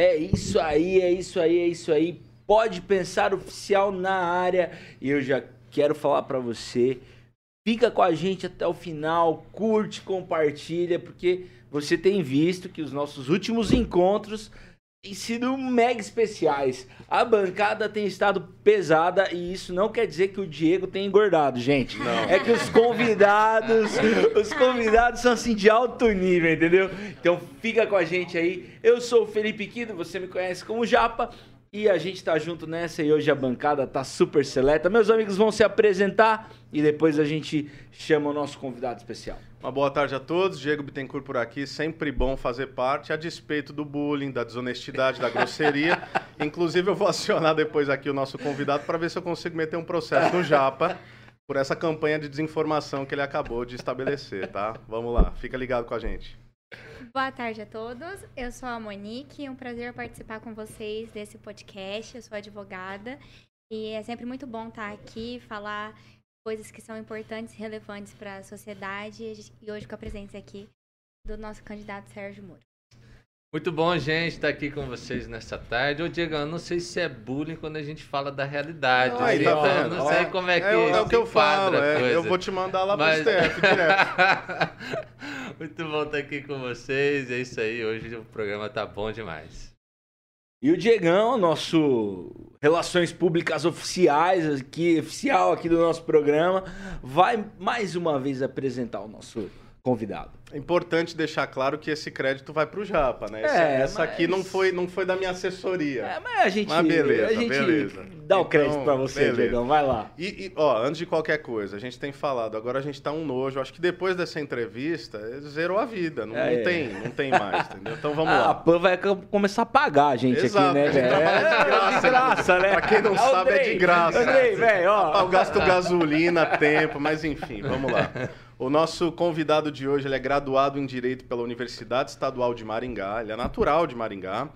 É isso aí, é isso aí, é isso aí. Pode pensar oficial na área. E eu já quero falar para você, fica com a gente até o final, curte, compartilha, porque você tem visto que os nossos últimos encontros têm sido mega especiais. A bancada tem estado pesada e isso não quer dizer que o Diego tenha engordado, gente. Não. É que os convidados, os convidados são assim de alto nível, entendeu? Então fica com a gente aí. Eu sou o Felipe Quido, você me conhece como Japa. E a gente tá junto nessa e hoje a bancada tá super seleta. Meus amigos vão se apresentar e depois a gente chama o nosso convidado especial. Uma boa tarde a todos. Diego Bittencourt por aqui. Sempre bom fazer parte, a despeito do bullying, da desonestidade, da grosseria. Inclusive, eu vou acionar depois aqui o nosso convidado para ver se eu consigo meter um processo no Japa por essa campanha de desinformação que ele acabou de estabelecer, tá? Vamos lá, fica ligado com a gente. Boa tarde a todos. Eu sou a Monique. É um prazer participar com vocês desse podcast. Eu sou advogada e é sempre muito bom estar aqui, falar coisas que são importantes e relevantes para a sociedade. E hoje com a presença aqui do nosso candidato Sérgio Moro. Muito bom, gente, estar aqui com vocês nessa tarde. Ô, Diego, eu não sei se é bullying quando a gente fala da realidade. Aí, assim, tá então, não sei É, como é que é, o- é o que eu falo, é, coisa. eu vou te mandar lá pro Mas- STF direto. Muito bom estar aqui com vocês. É isso aí, hoje o programa tá bom demais. E o Diegão, nosso Relações Públicas Oficiais, aqui, oficial aqui do nosso programa, vai mais uma vez apresentar o nosso convidado. É importante deixar claro que esse crédito vai pro Japa, né? É, Essa, essa aqui mas- não foi, não foi da minha assessoria. É, mas a gente, Mas beleza, a gente beleza. dá o Então, crédito pra você. Diegão. Vai lá. E, e, ó, antes de qualquer coisa, a gente tem falado, agora a gente tá um nojo. Acho que depois dessa entrevista, zerou a vida. Não, É, não é. tem, não tem mais, entendeu? Então vamos Ah, a lá. PAN vai co- começar a pagar a gente Exato, aqui, né, a velho? É, graça, de graça, né? Pra quem não o sabe, é de graça. Andrei, velho, ó. Eu gasto gasolina, tempo, mas enfim, vamos lá. O nosso convidado de hoje é graduado em Direito pela Universidade Estadual de Maringá, ele é natural de Maringá,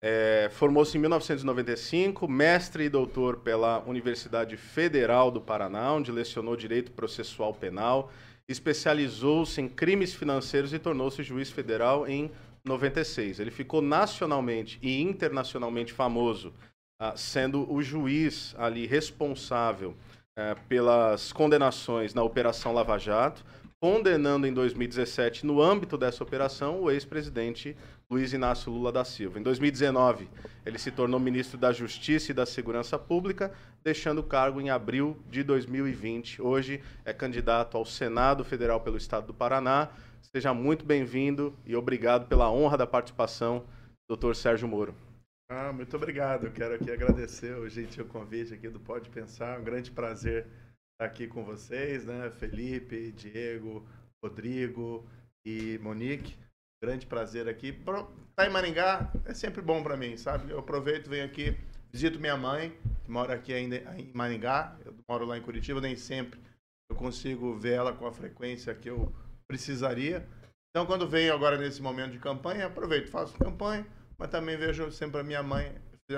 é, formou-se em 1995, mestre e doutor pela Universidade Federal do Paraná, onde lecionou Direito Processual Penal, especializou-se em crimes financeiros e tornou-se juiz federal em 96. Ele ficou nacionalmente e internacionalmente famoso, ah, sendo o juiz ali responsável eh, pelas condenações na Operação Lava Jato, condenando em 2017, no âmbito dessa operação, o ex-presidente Luiz Inácio Lula da Silva. Em 2019, ele se tornou ministro da Justiça e da Segurança Pública, deixando o cargo em abril de 2020. Hoje é candidato ao Senado Federal pelo Estado do Paraná. Seja muito bem-vindo e obrigado pela honra da participação, doutor Sérgio Moro. Ah, muito obrigado. Eu quero aqui agradecer o gentil convite aqui do Pode Pensar. Um grande prazer estar aqui com vocês, né? Felipe, Diego, Rodrigo e Monique. Grande prazer aqui. Tá em Maringá é sempre bom para mim, sabe? Eu aproveito, venho aqui, visito minha mãe, que mora aqui ainda em Maringá. Eu moro lá em Curitiba, nem sempre eu consigo ver ela com a frequência que eu precisaria. Então, quando venho agora nesse momento de campanha, aproveito, faço campanha, mas também vejo sempre a minha mãe,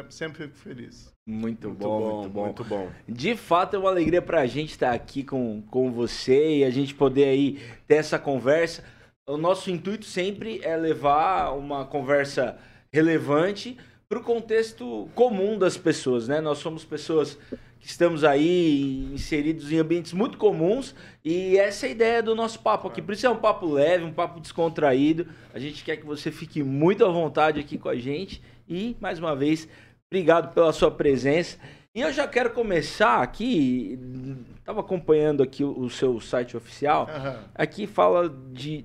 sempre fico feliz. Muito, Muito bom, bom, muito bom. muito bom. De fato, é uma alegria pra gente estar aqui com, com você e a gente poder aí ter essa conversa. O nosso intuito sempre é levar uma conversa relevante para o contexto comum das pessoas, né? Nós somos pessoas que estamos aí inseridos em ambientes muito comuns e essa é a ideia do nosso papo aqui. Por isso é um papo leve, um papo descontraído. A gente quer que você fique muito à vontade aqui com a gente e, mais uma vez, obrigado pela sua presença. E eu já quero começar aqui, estava acompanhando aqui o, seu site oficial, aqui fala de,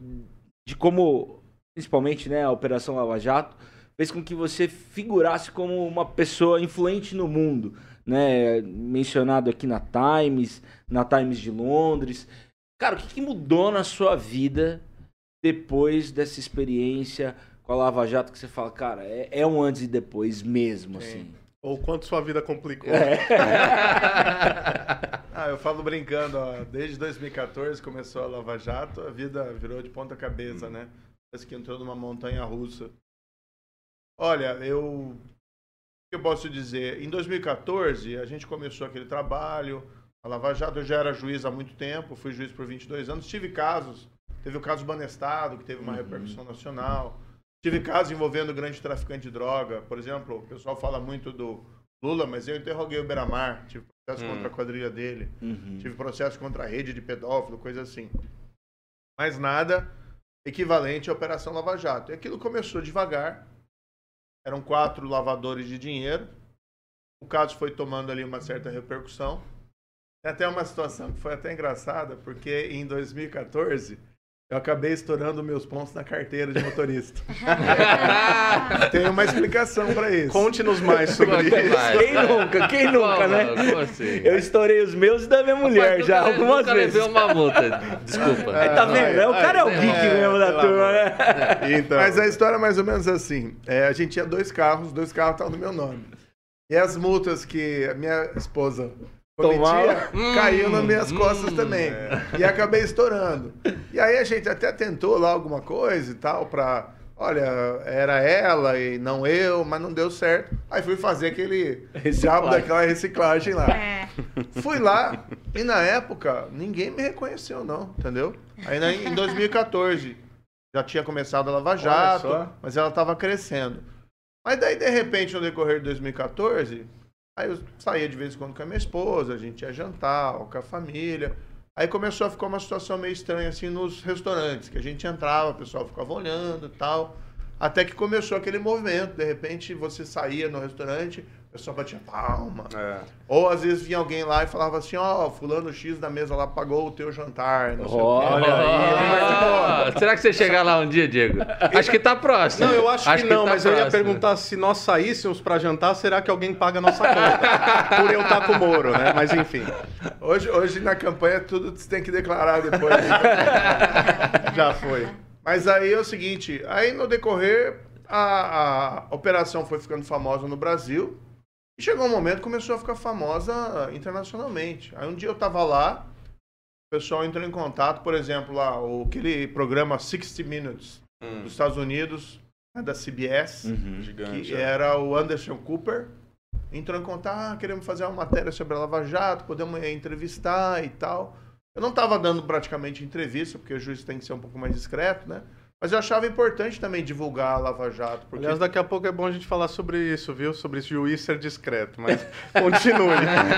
de como, principalmente, né, a Operação Lava Jato, fez com que você figurasse como uma pessoa influente no mundo, né, mencionado aqui na Times, na Times de Londres. Cara, o que, que mudou na sua vida depois dessa experiência com a Lava Jato que você fala, cara, é, é um antes e depois mesmo, Sim. assim. Ou quanto sua vida complicou. Ah, eu falo brincando, ó, desde 2014 começou a Lava Jato, a vida virou de ponta cabeça, né? Parece que entrou numa montanha russa. Olha, eu. O que eu posso dizer? Em 2014, a gente começou aquele trabalho. A Lava Jato, eu já era juiz há muito tempo, fui juiz por 22 anos. Tive casos, teve o caso Banestado, que teve uma repercussão nacional. Tive casos envolvendo grande traficante de droga. Por exemplo, o pessoal fala muito do Lula, mas eu interroguei o Beramar. Tive processo Hum. contra a quadrilha dele. Uhum. Tive processo contra a rede de pedófilo, coisa assim. Mas nada equivalente à Operação Lava Jato. E aquilo começou devagar. Eram quatro lavadores de dinheiro. O caso foi tomando ali uma certa repercussão. Tem até uma situação que foi até engraçada, porque em 2014 eu acabei estourando meus pontos na carteira de motorista. Tem uma explicação para isso. Conte-nos mais sobre isso. mais. Quem nunca? Quem nunca, Como? né? Como assim? Eu estourei os meus e da minha mulher Rapaz, já nunca- algumas nunca vezes. levei uma multa. Desculpa. Aí tá vendo? É, o cara é o geek é, mesmo da turma, né? Então, Mas a história é mais ou menos assim. É, a gente tinha dois carros, dois carros estavam no meu nome. E as multas que a minha esposa Tomava. cometia caíam nas minhas Hum, costas também. E acabei estourando. E aí a gente até tentou lá alguma coisa e tal pra... Olha, era ela e não eu, mas não deu certo. Aí fui fazer aquele diabo daquela reciclagem lá. É. Fui lá e na época ninguém me reconheceu, não, entendeu? Aí em 2014 já tinha começado a Lava Jato, mas ela estava crescendo. Mas daí, de repente, no decorrer de 2014, aí eu saía de vez em quando com a minha esposa, a gente ia jantar, ou com a família. Aí começou a ficar uma situação meio estranha assim nos restaurantes, que a gente entrava, o pessoal ficava olhando e tal. Até que começou aquele movimento, de repente você saía no restaurante, o pessoal batia palma. é. Ou às vezes vinha alguém lá e falava assim, ó, fulano X da mesa lá pagou o teu jantar, não sei o quê. Olha Ah, será que você chegar lá um dia, Diego? Acho que tá próximo. Não, eu acho, que não, tá mas eu ia próximo. perguntar se nós saíssemos pra jantar, será que alguém paga a nossa conta? Por eu estar com o Moro, né? Mas enfim, Hoje, hoje na campanha tudo você tem que declarar depois. já foi. Mas aí é o seguinte, aí no decorrer a, a operação foi ficando famosa no Brasil e chegou um momento que começou a ficar famosa internacionalmente. Aí um dia eu tava lá, o pessoal entrou em contato, por exemplo, lá, o, aquele programa 60 Minutes dos Estados Unidos, né, da CBS, Uhum. Gigante. que é. era o Anderson Cooper, entrou em contato, ah, queremos fazer uma matéria sobre a Lava Jato, podemos eh, entrevistar e tal. Eu não estava dando praticamente entrevista, porque o juiz tem que ser um pouco mais discreto, né? Mas eu achava importante também divulgar a Lava Jato, porque Aliás, daqui a pouco é bom a gente falar sobre isso, viu? Sobre esse juiz ser discreto, mas continue.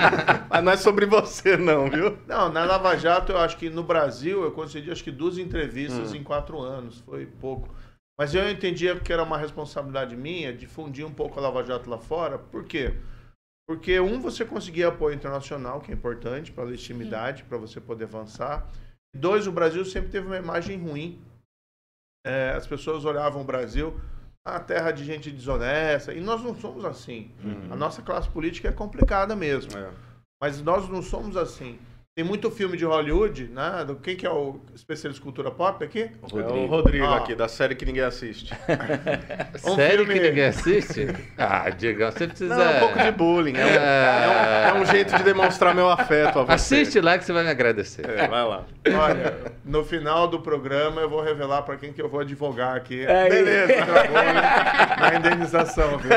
mas não é sobre você, não, viu? Não, na Lava Jato, eu acho que no Brasil eu concedi acho que duas entrevistas Hum. em quatro anos, foi pouco. Mas eu entendia que era uma responsabilidade minha difundir um pouco a Lava Jato lá fora. Por quê? Porque, um, você conseguir apoio internacional, que é importante para a legitimidade, para você poder avançar. Dois, o Brasil sempre teve uma imagem ruim. É, as pessoas olhavam o Brasil, a terra de gente desonesta, e nós não somos assim. A nossa classe política é complicada mesmo. É. Mas nós não somos assim. Tem muito filme de Hollywood, né? Do quem que é o especialista em cultura pop aqui? É o Rodrigo Ah. aqui, da série que ninguém assiste. Um Sério filme- que ninguém assiste? Ah, Diego, você precisa... Não, é um pouco de bullying. É um, é um- é um jeito de demonstrar meu afeto a você. Assiste lá que você vai me agradecer. É, vai lá. Olha, no final do programa eu vou revelar para quem que eu vou advogar aqui. É Beleza, isso. tá na indenização, viu?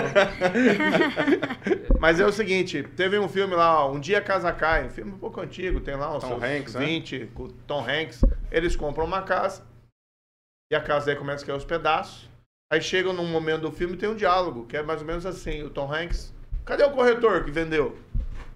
Mas é o seguinte, teve um filme lá, Um Dia Casa Cai, um filme um pouco antigo, tem lá uns Tom Hanks, né? 20, com o Tom Hanks. Eles compram uma casa e a casa aí começa a cair aos pedaços. Aí chegam num momento do filme e tem um diálogo, que é mais ou menos assim, o Tom Hanks, cadê o corretor que vendeu?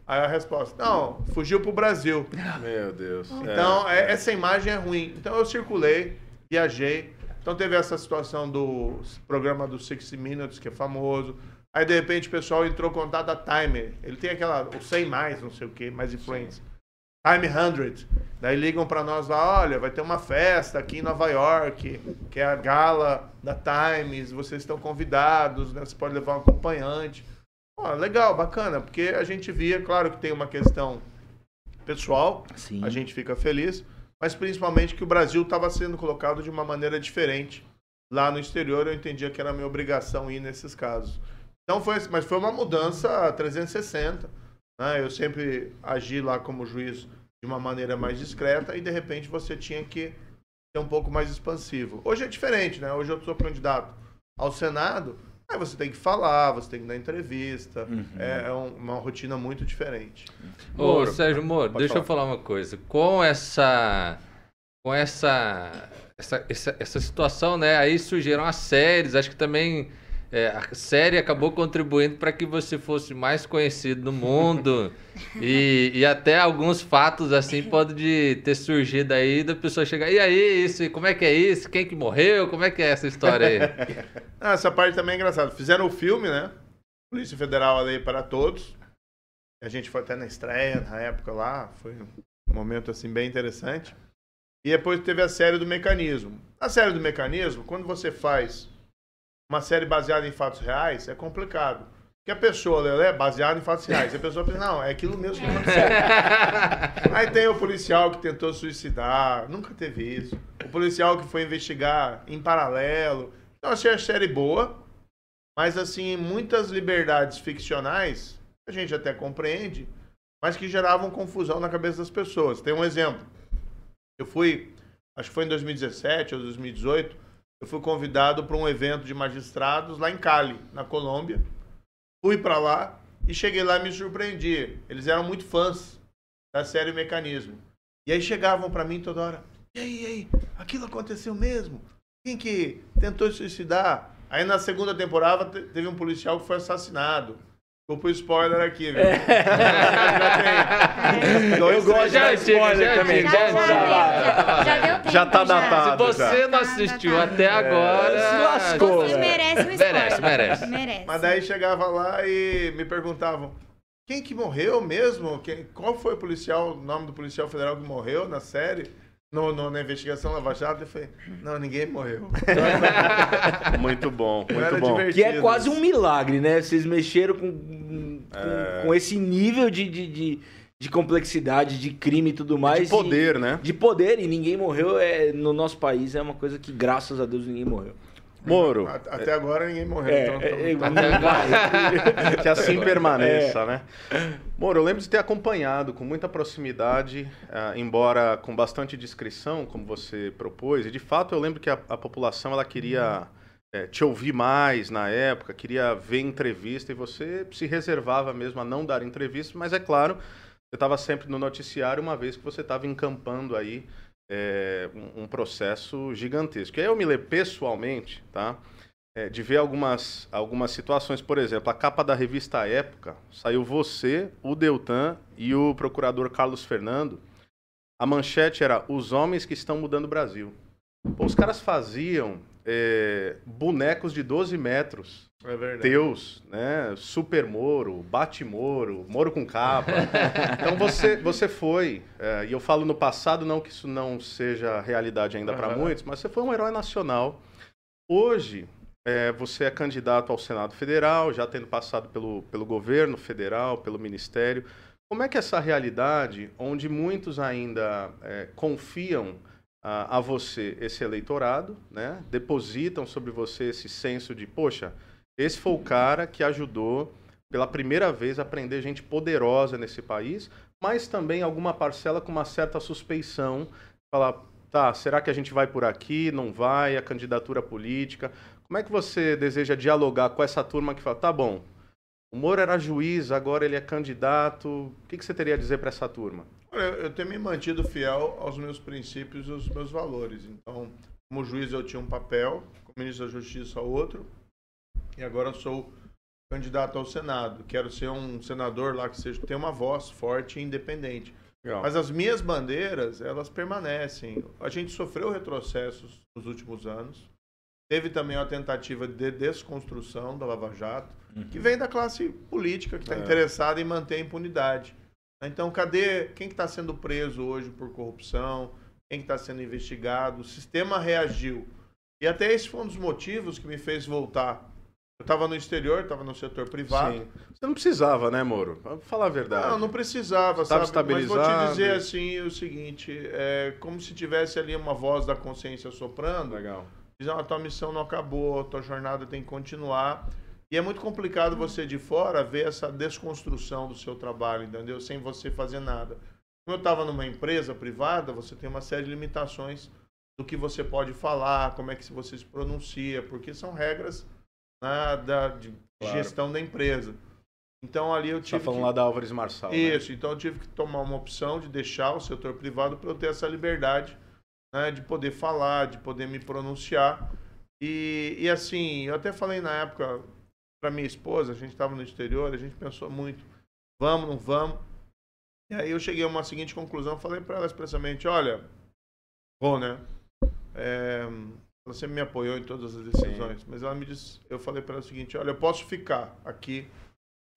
Aí a resposta, não, fugiu pro Brasil. Meu Deus. É. Então, é- essa imagem é ruim. Então, eu circulei, viajei. Então, teve essa situação do programa do 60 Minutes, que é famoso. Aí, de repente, o pessoal entrou em contato da Timer. Ele tem aquela, o 100 mais, não sei o que, mais influência. Time 100. Daí ligam pra nós lá, olha, vai ter uma festa aqui em Nova York, que é a gala da Times, vocês estão convidados, né? Você pode levar um acompanhante. Ó, legal, bacana, porque a gente via, claro que tem uma questão pessoal, Sim. a gente fica feliz, mas principalmente que o Brasil estava sendo colocado de uma maneira diferente. Lá no exterior eu entendia que era minha obrigação ir nesses casos. Então foi, mas foi uma mudança 360. Né? Eu sempre agi lá como juiz de uma maneira mais discreta e de repente você tinha que ser um pouco mais expansivo. Hoje é diferente, né? Hoje eu sou candidato ao Senado, aí você tem que falar, você tem que dar entrevista, Uhum. é, é um- uma rotina muito diferente. Ô, Moro. Sérgio Moro, deixa eu falar. falar uma coisa. Com essa. Com essa. essa, essa, essa situação, né? Aí surgiram as séries, acho que também é, a série acabou contribuindo para que você fosse mais conhecido no mundo e, e até alguns fatos assim podem ter surgido aí da pessoa chegar e aí isso, como é que é isso, quem que morreu, como é que é essa história aí? ah, essa parte também é engraçada. Fizeram o filme, né? Polícia Federal a Lei para Todos. A gente foi até na estreia na época lá, foi um momento assim bem interessante. E depois teve a série do mecanismo. A série do mecanismo, quando você faz uma série baseada em fatos reais, é complicado. Porque a pessoa, Lelé, é baseada em fatos reais. A pessoa pensa, não, é aquilo mesmo que aconteceu. Aí tem o policial que tentou suicidar, nunca teve isso. O policial que foi investigar em paralelo. Então, achei a série boa, mas, assim, muitas liberdades ficcionais, a gente até compreende, mas que geravam confusão na cabeça das pessoas. Tem um exemplo. Eu fui, acho que foi em 2017 ou 2018, eu fui convidado para um evento de magistrados lá em Cali, na Colômbia. Fui para lá e cheguei lá e me surpreendi. Eles eram muito fãs da série Mecanismo. E aí chegavam para mim toda hora: "E aí, e aí, aquilo aconteceu mesmo? Quem que tentou suicidar?" Aí na segunda temporada teve um policial que foi assassinado. Vou pro spoiler aqui, viu? É. já eu gosto de spoiler já, também. Já, já, já, já, deu tempo. Já tá datado. Se você não assistiu até agora. Se lascou. Você merece um spoiler. Merece, merece. merece. Mas daí chegava lá e me perguntavam: quem que morreu mesmo? Quem, qual foi o policial, o nome do policial federal que morreu na série? No, no, na investigação Lava Jato, eu falei, não, ninguém morreu. muito bom, muito bom. Que é quase um milagre, né? Vocês mexeram com, com, é... com esse nível de, de, de, de, complexidade, de crime e tudo mais. De poder, e, né? De poder, e ninguém morreu. É, no nosso país é uma coisa que, graças a Deus, ninguém morreu. Moro. Até agora ninguém morreu. É, então, é, então... que assim permaneça, é. né? Moro, eu lembro de ter acompanhado com muita proximidade, uh, embora com bastante discrição, como você propôs. E de fato eu lembro que a, a população ela queria é, te ouvir mais na época, queria ver entrevista e você se reservava mesmo a não dar entrevista, mas é claro, você estava sempre no noticiário uma vez que você estava encampando aí é, um, um, processo gigantesco. E aí eu me lembro pessoalmente, tá? É, de ver algumas, algumas situações, por exemplo, a capa da revista Época, saiu você, o Deltan e o procurador Carlos Fernando. A manchete era Os Homens que Estão Mudando o Brasil. Pô, os caras faziam é, bonecos de 12 metros. É verdade. Teus, né? Super Moro, Bate Moro, Moro com capa. então você, você foi, é, e eu falo no passado, não que isso não seja realidade ainda uhum. para muitos, mas você foi um herói nacional. Hoje, é, você é candidato ao Senado Federal, já tendo passado pelo, pelo governo federal, pelo ministério. Como é que é essa realidade, onde muitos ainda é, confiam a, a você esse eleitorado, né? depositam sobre você esse senso de, poxa, esse foi o cara que ajudou pela primeira vez a prender gente poderosa nesse país, mas também alguma parcela com uma certa suspeição, falar, tá, será que a gente vai por aqui, não vai, a candidatura política? Como é que você deseja dialogar com essa turma que fala, tá bom, o Moro era juiz, agora ele é candidato, o que, que você teria a dizer para essa turma? Olha, eu tenho me mantido fiel aos meus princípios e aos meus valores. Então, como juiz eu tinha um papel, como ministro da Justiça outro, e agora sou candidato ao Senado. Quero ser um senador lá que seja tenha uma voz forte e independente. Legal. Mas as minhas bandeiras, elas permanecem. A gente sofreu retrocessos nos últimos anos. Teve também uma tentativa de desconstrução da Lava Jato, uhum. que vem da classe política que está é. interessada em manter a impunidade. Então, cadê quem está que tá sendo preso hoje por corrupção? Quem está sendo investigado? O sistema reagiu. E até esse foi um dos motivos que me fez voltar. Eu estava no exterior, estava no setor privado. Sim. Você não precisava, né, Moro? Falar a verdade. Não, não precisava, sabe? Mas vou te dizer assim o seguinte, é como se tivesse ali uma voz da consciência soprando. Legal. Dizendo, a tua missão não acabou, a tua jornada tem que continuar. E é muito complicado você de fora ver essa desconstrução do seu trabalho, entendeu? Sem você fazer nada. Como eu estava numa empresa privada, você tem uma série de limitações do que você pode falar, como é que você se pronuncia, porque são regras né, da, de claro. gestão da empresa. Então ali eu tive. Está falando que... lá da Álvares Marçal. Isso, né? então eu tive que tomar uma opção de deixar o setor privado para eu ter essa liberdade né, de poder falar, de poder me pronunciar. E, e assim, eu até falei na época para minha esposa, a gente estava no exterior, a gente pensou muito, vamos, não vamos. E aí eu cheguei a uma seguinte conclusão, falei para ela expressamente, olha, vou, né? É, ela sempre me apoiou em todas as decisões, Sim. mas ela me disse, eu falei para ela o seguinte, olha, eu posso ficar aqui,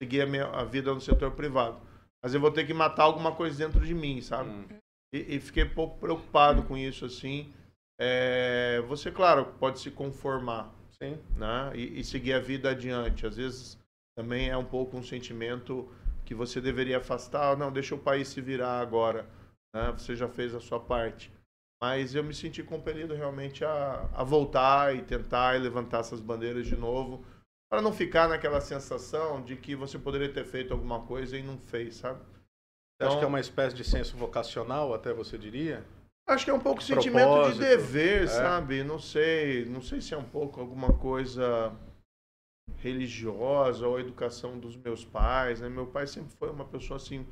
seguir a minha a vida no setor privado, mas eu vou ter que matar alguma coisa dentro de mim, sabe? Hum. E, e, fiquei pouco preocupado com isso, assim. É, você, claro, pode se conformar, Sim. né? E, e seguir a vida adiante. Às vezes também é um pouco um sentimento que você deveria afastar. Não, deixa o país se virar agora. Né? Você já fez a sua parte. Mas eu me senti compelido realmente a, a voltar e tentar e levantar essas bandeiras de novo, para não ficar naquela sensação de que você poderia ter feito alguma coisa e não fez, sabe? Então, acho que é uma espécie de senso vocacional, até você diria? Acho que é um pouco sentimento de dever, é. sabe? Não sei, não sei se é um pouco alguma coisa religiosa ou a educação dos meus pais, né? Meu pai sempre foi uma pessoa assim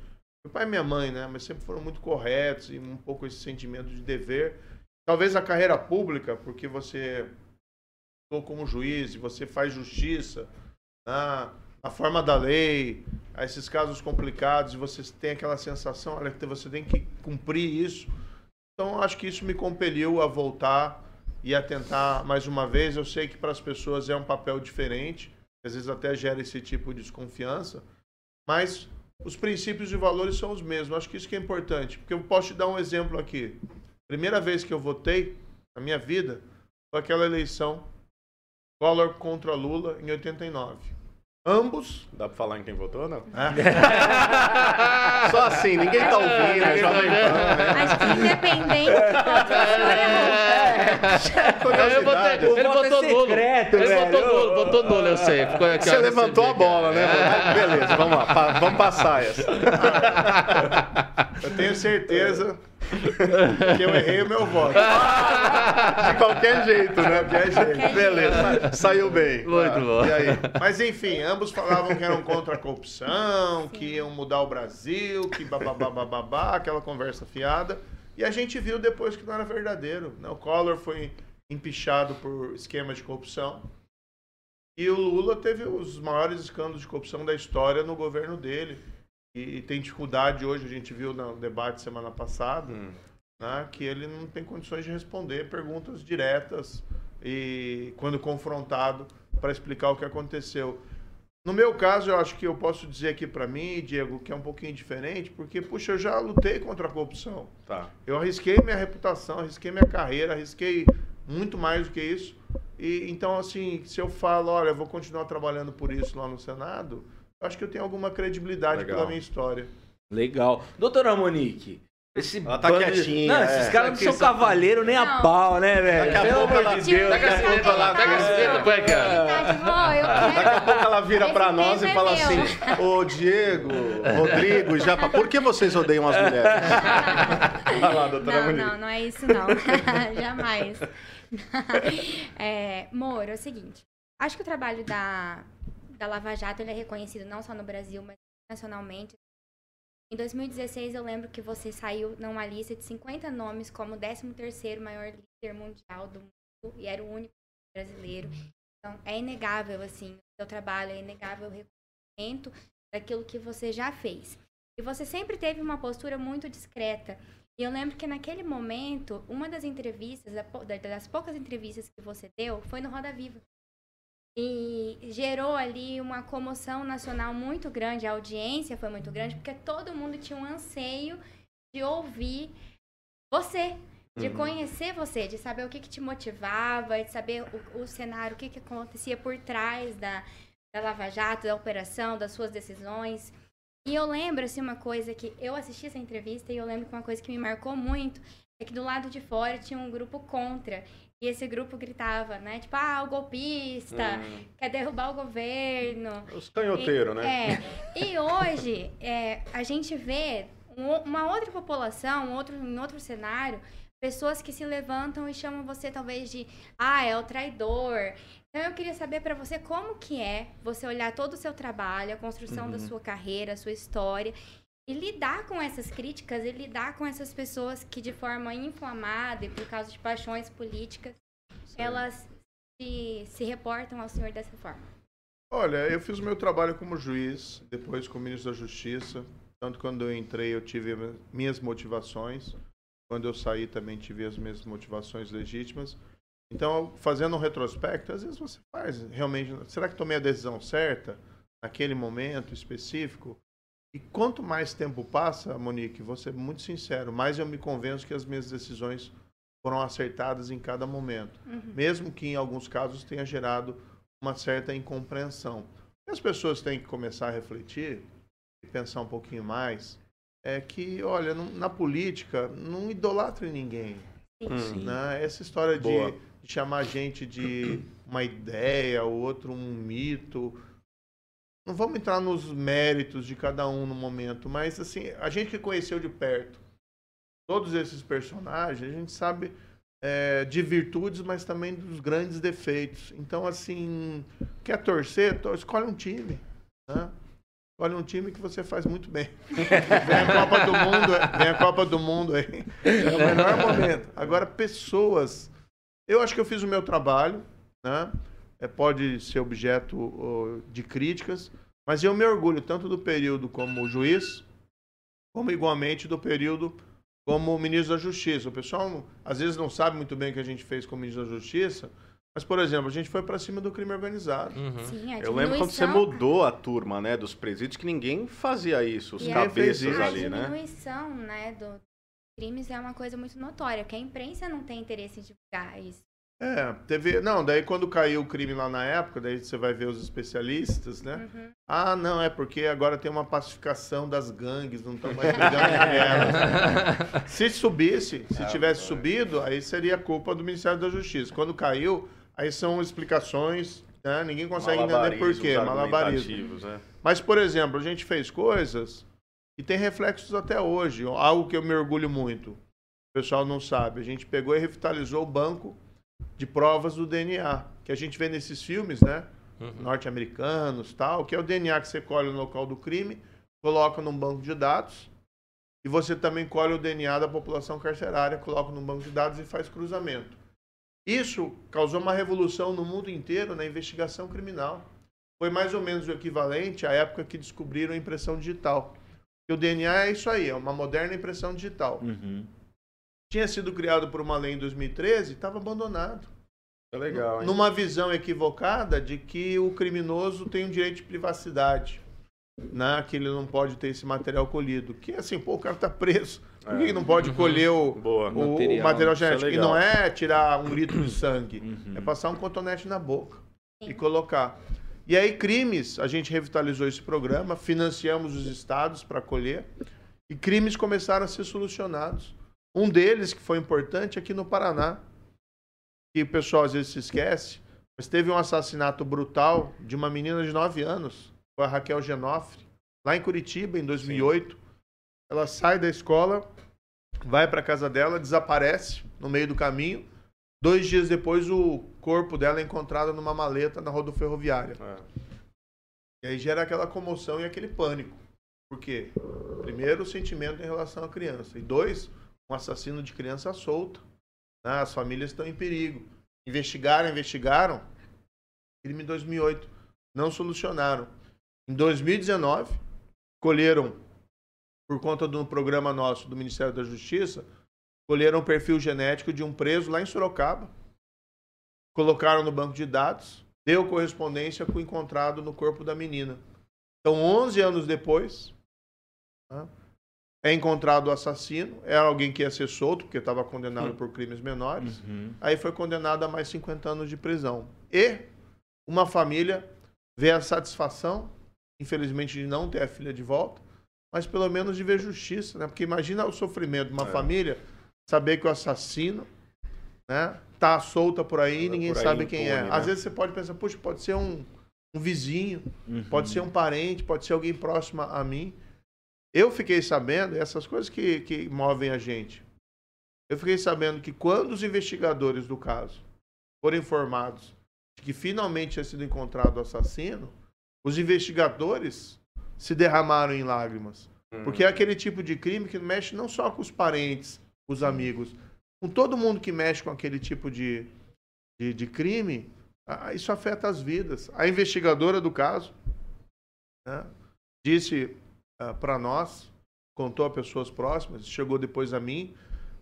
meu pai e minha mãe, né? Mas sempre foram muito corretos e um pouco esse sentimento de dever. Talvez a carreira pública, porque você estou como juiz você faz justiça na, né? na forma da lei, a esses casos complicados e você tem aquela sensação, olha, você tem que cumprir isso. Então, acho que isso me compeliu a voltar e a tentar mais uma vez. Eu sei que para as pessoas é um papel diferente, às vezes até gera esse tipo de desconfiança, mas os princípios e valores são os mesmos. Acho que isso que é importante, porque eu posso te dar um exemplo aqui. Primeira vez que eu votei na minha vida foi aquela eleição Collor contra Lula em 89. Ambos. Dá pra falar em quem votou, não? É. Só assim, ninguém tá ouvindo, é Jovem Pan, né? Acho que independente é. Eu votei, ele votou nulo. Ele votou nulo, votou nulo, eu sei. Você levantou a bola, né? É. Beleza, vamos lá, vamos passar essa. Eu tenho certeza eu errei o meu voto. De qualquer jeito, né? De qualquer jeito. Beleza, saiu bem. Muito ah, bom. E aí? Mas enfim, ambos falavam que eram contra a corrupção, que iam mudar o Brasil, que babá, aquela conversa fiada. E a gente viu depois que não era verdadeiro. Né? O Collor foi empichado por esquema de corrupção. E o Lula teve os maiores escândalos de corrupção da história no governo dele e, tem dificuldade hoje, a gente viu no debate semana passada, hum. né, que ele não tem condições de responder perguntas diretas e quando confrontado para explicar o que aconteceu. No meu caso, eu acho que eu posso dizer aqui para mim, Diego, que é um pouquinho diferente, porque, puxa, eu já lutei contra a corrupção. Tá. Eu arrisquei minha reputação, arrisquei minha carreira, arrisquei muito mais do que isso. E então, assim, se eu falo, olha, eu vou continuar trabalhando por isso lá no Senado, acho que eu tenho alguma credibilidade Legal. pela minha história. Legal. Doutora Monique, esse ela tá quietinha. Não, esses é. caras não são cavaleiro nem não. a pau, né, velho? Daqui a pouco ela... De Deus, daqui a pouco ela... Daqui a pouco Daqui a pouco ela vira pra nós e fala assim, ô Diego, Rodrigo, Japa, por que vocês odeiam as mulheres? Vai lá, doutora não, Monique. Não, não é isso não. Jamais. É, Moro, é o seguinte. Acho que o trabalho da, da Lava Jato ele é reconhecido não só no Brasil, mas nacionalmente. Em 2016, eu lembro que você saiu numa lista de 50 nomes como o 13º maior líder mundial do mundo e era o único brasileiro. Então, é inegável, assim, o seu trabalho, é inegável o reconhecimento daquilo que você já fez. E você sempre teve uma postura muito discreta. E eu lembro que naquele momento, uma das entrevistas, das poucas entrevistas que você deu, foi no Roda Viva. E gerou ali uma comoção nacional muito grande, a audiência foi muito grande, porque todo mundo tinha um anseio de ouvir você, de uhum. conhecer você, de saber o que, que te motivava, de saber o, o cenário, o que, que acontecia por trás da, da Lava Jato, da operação, das suas decisões. E eu lembro, assim, uma coisa que eu assisti essa entrevista e eu lembro que uma coisa que me marcou muito é que do lado de fora tinha um grupo contra. E esse grupo gritava, né? Tipo, ah, o golpista, hum. quer derrubar o governo. Os canhoteiros, né? É. E hoje, é, a gente vê uma outra população, um outro, em outro cenário, pessoas que se levantam e chamam você talvez de, ah, é o traidor. Então eu queria saber para você como que é você olhar todo o seu trabalho, a construção uhum. da sua carreira, a sua história e lidar com essas críticas e lidar com essas pessoas que de forma inflamada e por causa de paixões políticas, elas se, se reportam ao senhor dessa forma. Olha, eu fiz o meu trabalho como juiz, depois como ministro da Justiça. Tanto quando eu entrei, eu tive minhas motivações. Quando eu saí, também tive as minhas motivações legítimas. Então, fazendo um retrospecto, às vezes você faz realmente. Será que tomei a decisão certa naquele momento específico? E quanto mais tempo passa, Monique, vou ser muito sincero, mais eu me convenço que as minhas decisões foram acertadas em cada momento. Uhum. Mesmo que em alguns casos tenha gerado uma certa incompreensão. E as pessoas têm que começar a refletir e pensar um pouquinho mais é que, olha, na política, não idolatre ninguém. Sim. Né? Essa história de, de, chamar gente de uma ideia, o outro um mito. Não vamos entrar nos méritos de cada um no momento, mas assim, a gente que conheceu de perto todos esses personagens, a gente sabe é, de virtudes, mas também dos grandes defeitos. Então, assim, quer torcer? Escolhe um time. Né? Olha um time que você faz muito bem. vem a Copa do Mundo, vem a Copa do Mundo aí. É o melhor momento. Agora, pessoas. Eu acho que eu fiz o meu trabalho, né? É, pode ser objeto uh, de críticas, mas eu me orgulho tanto do período como juiz, como igualmente do período como ministro da Justiça. O pessoal às vezes não sabe muito bem o que a gente fez como ministro da Justiça, mas, por exemplo, a gente foi para cima do crime organizado. Uhum. Sim, Eu lembro quando você mudou a turma, né, dos presídios, que ninguém fazia isso, os e cabeças ali, né? A diminuição, né, dos crimes é uma coisa muito notória, que a imprensa não tem interesse em divulgar isso. É, teve. Não, daí quando caiu o crime lá na época, daí você vai ver os especialistas, né? Uhum. Ah, não, é porque agora tem uma pacificação das gangues, não estão mais brigando entre elas. se subisse, se é, tivesse subido, aí seria culpa do Ministério da Justiça. Quando caiu, Aí são explicações, né? ninguém consegue entender por quê, malabarismo. Né? Mas, por exemplo, a gente fez coisas e tem reflexos até hoje. Algo que eu me orgulho muito. O pessoal não sabe. A gente pegou e revitalizou o banco de provas do DNA, que a gente vê nesses filmes, né? Uhum. Norte-americanos, tal, que é o DNA que você colhe no local do crime, coloca num banco de dados, e você também colhe o DNA da população carcerária, coloca num banco de dados e faz cruzamento. Isso causou uma revolução no mundo inteiro na investigação criminal. Foi mais ou menos o equivalente à época que descobriram a impressão digital. E o DNA é isso aí, é uma moderna impressão digital. Uhum. Tinha sido criado por uma lei em 2013 estava abandonado. É legal, hein? Numa visão equivocada de que o criminoso tem um direito de privacidade. Né? Que ele não pode ter esse material colhido. Que assim, pô, o cara tá preso. Por que, que não pode uhum. colher o, Boa. o material, o material genético? É e não é tirar um litro de sangue, uhum. é passar um cotonete na boca Sim. e colocar. E aí, crimes, a gente revitalizou esse programa, financiamos os estados para colher, e crimes começaram a ser solucionados. Um deles, que foi importante, aqui no Paraná, que o pessoal às vezes se esquece, mas teve um assassinato brutal de uma menina de 9 anos, foi a Raquel Genofre, lá em Curitiba, em 2008. Sim. Ela sai da escola, vai para casa dela, desaparece no meio do caminho. Dois dias depois, o corpo dela é encontrado numa maleta na roda ferroviária. É. E aí gera aquela comoção e aquele pânico. Por quê? Primeiro, o sentimento em relação à criança. E dois, um assassino de criança solta. Né? As famílias estão em perigo. Investigaram, investigaram. Crime em 2008. Não solucionaram. Em 2019, colheram por conta de um programa nosso do Ministério da Justiça, colheram o perfil genético de um preso lá em Sorocaba, colocaram no banco de dados, deu correspondência com o encontrado no corpo da menina. Então, 11 anos depois, né, é encontrado o assassino, era alguém que ia ser solto, porque estava condenado por crimes menores, uhum. aí foi condenado a mais 50 anos de prisão. E uma família vê a satisfação, infelizmente, de não ter a filha de volta, mas pelo menos de ver justiça, né? Porque imagina o sofrimento de uma é. família saber que o assassino, né, tá solta por aí e ninguém sabe quem é. Né? Às vezes você pode pensar, puxa, pode ser um, um vizinho, uhum. pode ser um parente, pode ser alguém próximo a mim. Eu fiquei sabendo, essas coisas que, que movem a gente, eu fiquei sabendo que quando os investigadores do caso foram informados de que finalmente tinha sido encontrado o assassino, os investigadores se derramaram em lágrimas. Porque é aquele tipo de crime que mexe não só com os parentes, os amigos, com todo mundo que mexe com aquele tipo de, de, de crime, isso afeta as vidas. A investigadora do caso né, disse ah, para nós, contou a pessoas próximas, chegou depois a mim,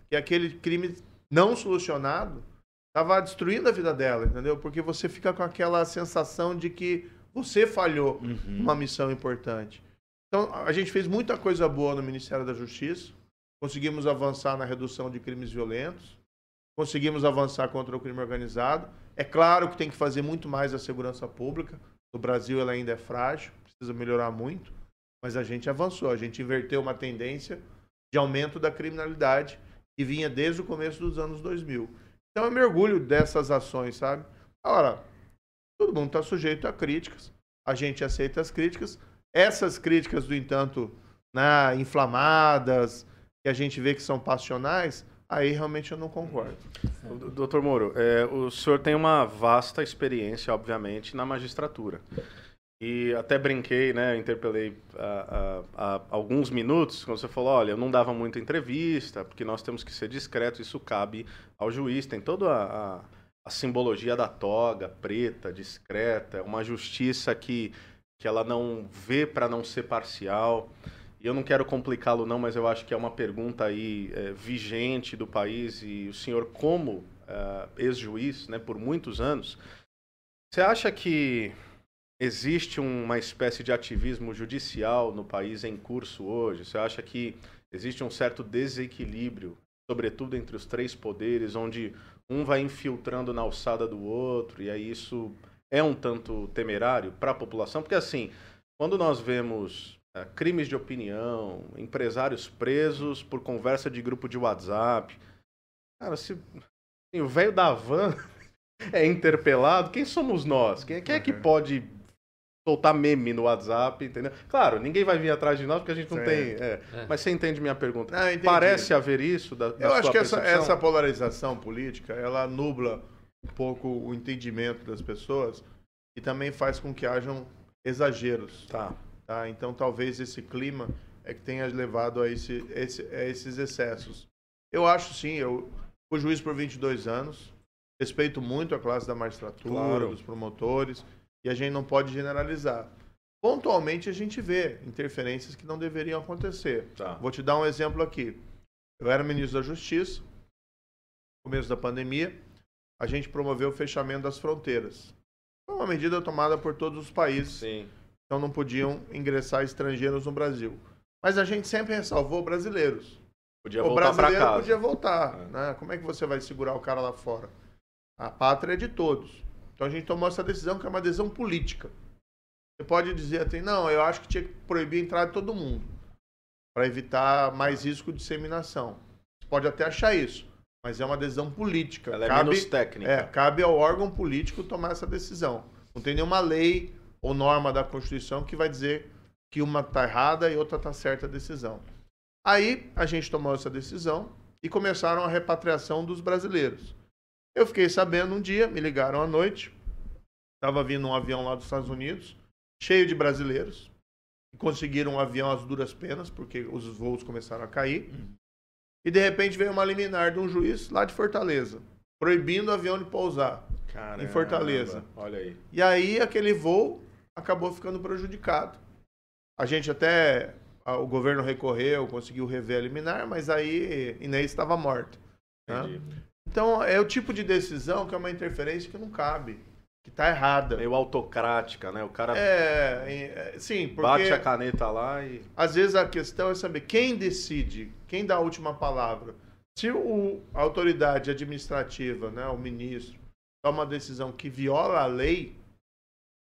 que aquele crime não solucionado estava destruindo a vida dela, entendeu? Porque você fica com aquela sensação de que você falhou Uhum. uma missão importante. Então, a gente fez muita coisa boa no Ministério da Justiça, conseguimos avançar na redução de crimes violentos, conseguimos avançar contra o crime organizado. É claro que tem que fazer muito mais a segurança pública. No Brasil, ela ainda é frágil, precisa melhorar muito, mas a gente avançou, a gente inverteu uma tendência de aumento da criminalidade que vinha desde o começo dos anos 2000. Então, eu me orgulho dessas ações, sabe? Agora, todo mundo está sujeito a críticas, a gente aceita as críticas. Essas críticas, do entanto, né, inflamadas, que a gente vê que são passionais, aí realmente eu não concordo. D- Doutor Moro, é, o senhor tem uma vasta experiência, obviamente, na magistratura. E até brinquei, né? Interpelei há, alguns minutos, quando você falou: olha, eu não dava muita entrevista, porque nós temos que ser discretos, isso cabe ao juiz. Tem toda a, a- a simbologia da toga preta, discreta, uma justiça que, que ela não vê para não ser parcial. Eu não quero complicá-lo, não, mas eu acho que é uma pergunta aí é, vigente do país. E o senhor, como ah, ex-juiz, né, por muitos anos, você acha que existe uma espécie de ativismo judicial no país em curso hoje? Você acha que existe um certo desequilíbrio, sobretudo entre os três poderes, onde um vai infiltrando na alçada do outro, e aí isso é um tanto temerário para a população? Porque, assim, quando nós vemos eh, crimes de opinião, empresários presos por conversa de grupo de WhatsApp, cara, se assim, o velho da van é interpelado, quem somos nós? Quem, quem é que Uhum. pode soltar meme no WhatsApp, entendeu? Claro, ninguém vai vir atrás de nós porque a gente não Certo. tem. é. É. Mas você entende minha pergunta? Entendi. Parece haver isso da, da Eu acho que essa, essa polarização política, ela nubla um pouco o entendimento das pessoas e também faz com que hajam exageros. Tá. Tá? Então, talvez esse clima é que tenha levado a, esse, esse- a esses excessos. Eu acho sim, eu fui juiz por 22 anos, respeito muito a classe da magistratura, Claro. dos promotores, e a gente não pode generalizar. Pontualmente, a gente vê interferências que não deveriam acontecer. Tá. Vou te dar um exemplo aqui. Eu era ministro da Justiça, no começo da pandemia, a gente promoveu o fechamento das fronteiras. Foi uma medida tomada por todos os países Sim. então não podiam ingressar estrangeiros no Brasil. Mas a gente sempre ressalvou brasileiros. Podia o voltar brasileiro casa. podia voltar. É. Né? Como é que você vai segurar o cara lá fora? A pátria é de todos. Então a gente tomou essa decisão, que é uma decisão política. Você pode dizer assim, não, eu acho que tinha que proibir a entrada de todo mundo. Para evitar mais risco de disseminação. Você pode até achar isso. Mas é uma decisão política. Ela é Cabe- menos técnica. é, cabe ao órgão político tomar essa decisão. Não tem nenhuma lei ou norma da Constituição que vai dizer que uma está errada e outra está certa a decisão. Aí a gente tomou essa decisão e começaram a repatriação dos brasileiros. Eu fiquei sabendo um dia, me ligaram à noite, estava vindo um avião lá dos Estados Unidos, cheio de brasileiros, e conseguiram um avião às duras penas, porque os voos começaram a cair. E de repente veio uma liminar de um juiz lá de Fortaleza, proibindo o avião de pousar. Caramba, em Fortaleza. Olha aí. E aí aquele voo acabou ficando prejudicado. A gente até. O governo recorreu, conseguiu rever a liminar, mas aí Inês estava morta. né? Então é o tipo de decisão que é uma interferência que não cabe, que está errada. Meio autocrática, né? O cara É, é, sim, porque bate a caneta lá e. às vezes a questão é saber quem decide, quem dá a última palavra. Se o, a autoridade administrativa, né, o ministro, toma uma decisão que viola a lei,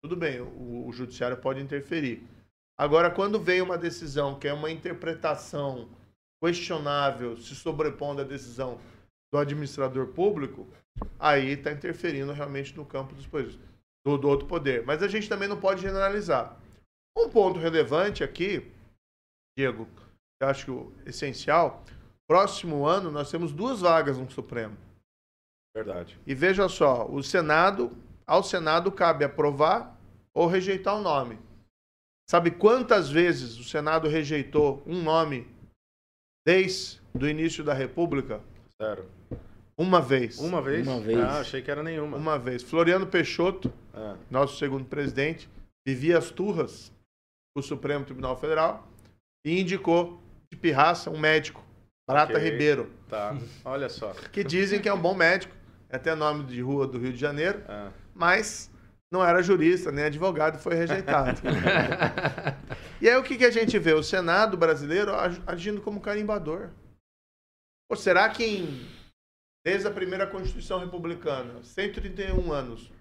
tudo bem, o, o judiciário pode interferir. Agora, quando vem uma decisão que é uma interpretação questionável, se sobrepondo à decisão do administrador público, aí está interferindo realmente no campo dos poderes, do, do outro poder. Mas a gente também não pode generalizar. Um ponto relevante aqui, Diego, eu acho que o essencial, próximo ano nós temos duas vagas no Supremo. Verdade. E veja só, o Senado, ao Senado cabe aprovar ou rejeitar o nome. Sabe quantas vezes o Senado rejeitou um nome desde o início da República? Zero. Uma vez. Uma vez? Uma vez. Ah, achei que era nenhuma. Uma vez. Floriano Peixoto, Ah, nosso segundo presidente, vivia as turras o Supremo Tribunal Federal e indicou de pirraça um médico, Prata Ok. Ribeiro, tá. Olha só. que dizem que é um bom médico, é até nome de rua do Rio de Janeiro, Ah, mas não era jurista nem advogado e foi rejeitado. e aí o que, que a gente vê? O Senado brasileiro ag- agindo como carimbador. Pô, será que em- desde a primeira Constituição Republicana, 131 anos,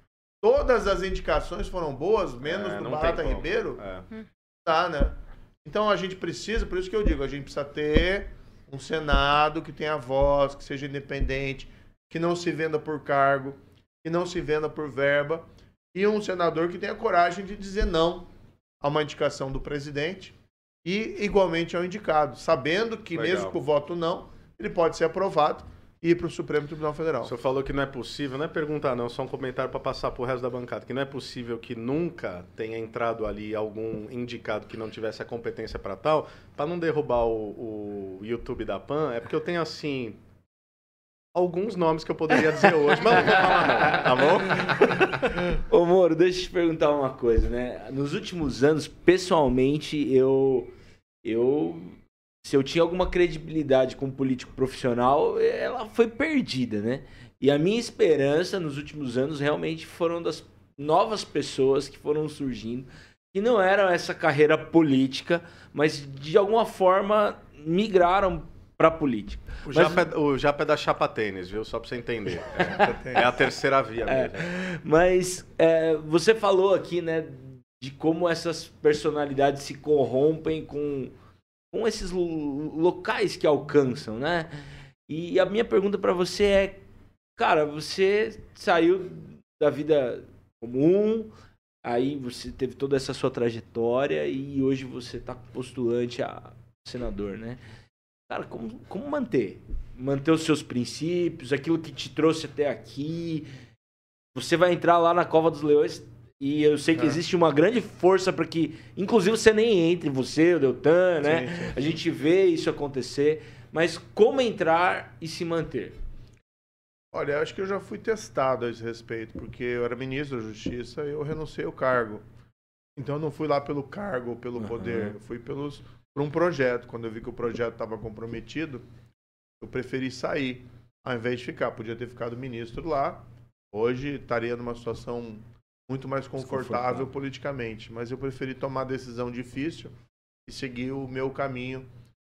todas as indicações foram boas, menos é, do Barata. Ribeiro? É. Tá, né? Então a gente precisa, por isso que eu digo, a gente precisa ter um Senado que tenha voz, que seja independente, que não se venda por cargo, que não se venda por verba, e um senador que tenha coragem de dizer não a uma indicação do presidente e igualmente ao indicado, sabendo que Legal. mesmo com o voto não, ele pode ser aprovado e ir para o Supremo Tribunal Federal. O senhor falou que não é possível, não é perguntar não, só um comentário para passar pro resto da bancada, que não é possível que nunca tenha entrado ali algum indicado que não tivesse a competência para tal, para não derrubar o, o YouTube da PAN, é porque eu tenho assim alguns nomes que eu poderia dizer hoje, mas não vou falar não, tá bom? Ô Moro, deixa eu te perguntar uma coisa, né? Nos últimos anos, pessoalmente, eu. Eu. Se eu tinha alguma credibilidade como político profissional, ela foi perdida, né? E a minha esperança nos últimos anos realmente foram das novas pessoas que foram surgindo, que não eram essa carreira política, mas de alguma forma migraram para política. O Mas- Japa, é, o Japa é da Chapa Tênis, viu? Só para você entender. É, é a terceira via mesmo. Mas é, você falou aqui, né, de como essas personalidades se corrompem com, com esses lo- locais que alcançam, né? E a minha pergunta pra você é, cara, você saiu da vida comum, aí você teve toda essa sua trajetória e hoje você tá postulante a senador, né? Cara, como, como manter? Manter os seus princípios, aquilo que te trouxe até aqui, você vai entrar lá na Cova dos Leões e eu sei que É. existe uma grande força para que, inclusive, você nem entre, você, o Deltan, né? Sim, sim. A gente vê isso acontecer, mas como entrar e se manter? Olha, acho que eu já fui testado a esse respeito, porque eu era ministro da Justiça e eu renunciei ao cargo. Então eu não fui lá pelo cargo ou pelo poder, eu fui pelos, por um projeto. Quando eu vi que o projeto estava comprometido, eu preferi sair, ao invés de ficar. Podia ter ficado ministro lá, hoje estaria numa situação muito mais confortável politicamente. Mas eu preferi tomar a decisão difícil e seguir o meu caminho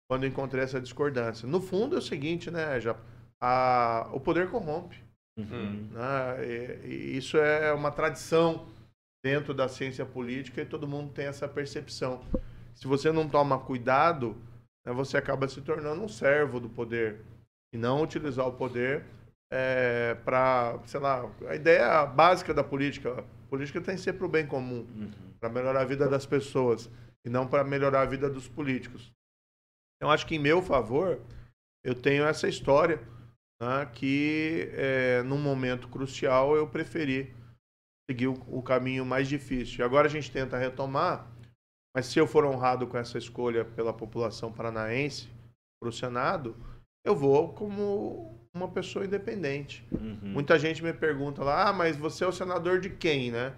quando encontrei essa discordância. No fundo é o seguinte, né, já a, o poder corrompe. Hum. né? E, e isso é uma tradição dentro da ciência política e todo mundo tem essa percepção. Se você não toma cuidado, né, você acaba se tornando um servo do poder e não utilizar o poder para, sei lá, a ideia básica da política. Política tem que ser para o bem comum, Uhum. para melhorar a vida das pessoas e não para melhorar a vida dos políticos. Então, acho que em meu favor, eu tenho essa história né, que, é, num momento crucial, eu preferi seguir o, o caminho mais difícil. E agora a gente tenta retomar, mas se eu for honrado com essa escolha pela população paranaense para o Senado, eu vou como uma pessoa independente. Uhum. Muita gente me pergunta lá, ah, mas você é o senador de quem, né?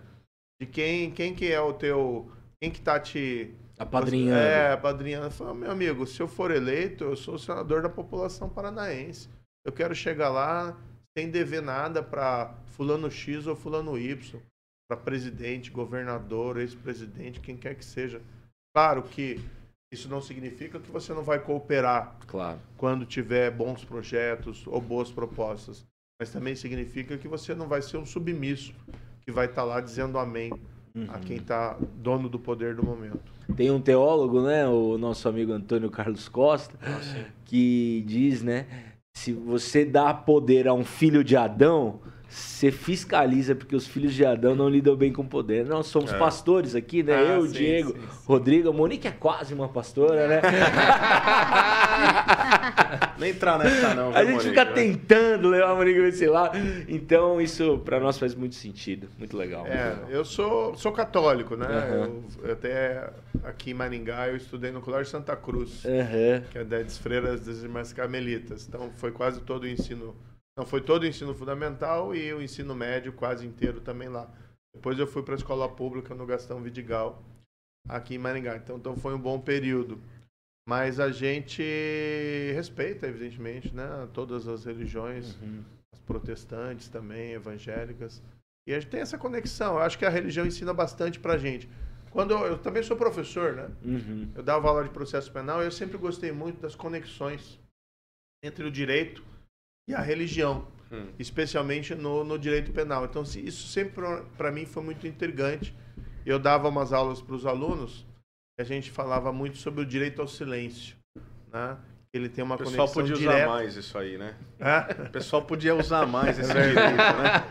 De quem, quem que é o teu, quem que tá te Apadrinhando. É, apadrinhando. Eu falo, meu amigo, se eu for eleito, eu sou o senador da população paranaense. Eu quero chegar lá sem dever nada para fulano X ou fulano Y, para presidente, governador, ex-presidente, quem quer que seja. Claro que isso não significa que você não vai cooperar Claro. quando tiver bons projetos ou boas propostas. Mas também significa que você não vai ser um submisso que vai estar lá dizendo amém a Uhum. quem está dono do poder do momento. Tem um teólogo, né, o nosso amigo Antônio Carlos Costa, que diz, né, se você dá poder a um filho de Adão, você fiscaliza porque os filhos de Adão não lidam bem com poder. Nós somos É. pastores aqui, né? Ah, Eu, o sim, Diego, sim, sim. Rodrigo, a Monique é quase uma pastora, né? Nem entrar nessa não, A gente Monique? fica tentando levar a Monique pra esse lado. Então, isso pra nós faz muito sentido. Muito legal. muito É, legal. eu sou, sou católico, né? Aham. Eu, eu até aqui em Maringá eu estudei no Colégio Santa Cruz, Aham. que é das freiras das Irmãs Carmelitas. Então foi quase todo o ensino, não foi todo o ensino fundamental e o ensino médio quase inteiro também lá. Depois eu fui para a escola pública no Gastão Vidigal, aqui em Maringá. Então, então foi um bom período. Mas a gente respeita, evidentemente, né, todas as religiões, Uhum. as protestantes também, evangélicas. E a gente tem essa conexão. Eu acho que a religião ensina bastante pra gente. Quando eu, eu também sou professor, né? Uhum. Eu dava aula de processo penal e eu sempre gostei muito das conexões entre o direito e a religião, Hum. especialmente no, no direito penal. Então, se- isso sempre para mim foi muito intrigante. Eu dava umas aulas para os alunos e a gente falava muito sobre o direito ao silêncio, né? Ele tem uma O pessoal conexão podia direta. usar mais isso aí, né? Hã? O pessoal podia usar mais esse É direito, né?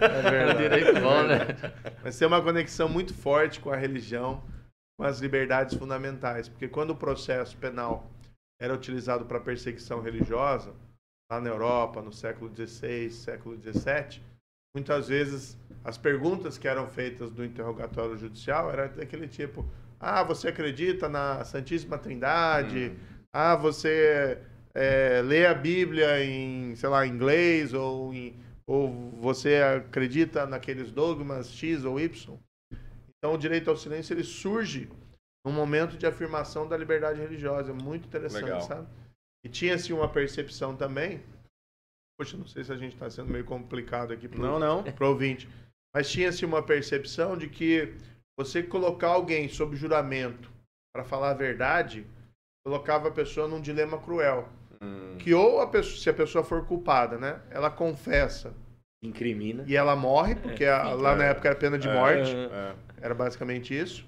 É verdade. Direito bom, né? Mas tem uma conexão muito forte com a religião, com as liberdades fundamentais. Porque quando o processo penal era utilizado para perseguição religiosa, lá na Europa, no século XVI, século XVII, muitas vezes as perguntas que eram feitas do interrogatório judicial eram daquele tipo: ah, você acredita na Santíssima Trindade? Ah, você é, lê a Bíblia em, sei lá, inglês ou em ou você acredita naqueles dogmas X ou Y? Então, o direito ao silêncio ele surge num momento de afirmação da liberdade religiosa, É muito interessante, Legal. sabe? E tinha-se uma percepção também. Poxa, não sei se a gente está sendo meio complicado aqui pro, Não, não. pro ouvinte, mas tinha-se uma percepção de que você colocar alguém sob juramento para falar a verdade colocava a pessoa num dilema cruel. Hum. Que ou a pessoa, se a pessoa for culpada, né, ela confessa Incrimina. e ela morre, porque a- lá na época era pena de É. morte, É. era basicamente isso.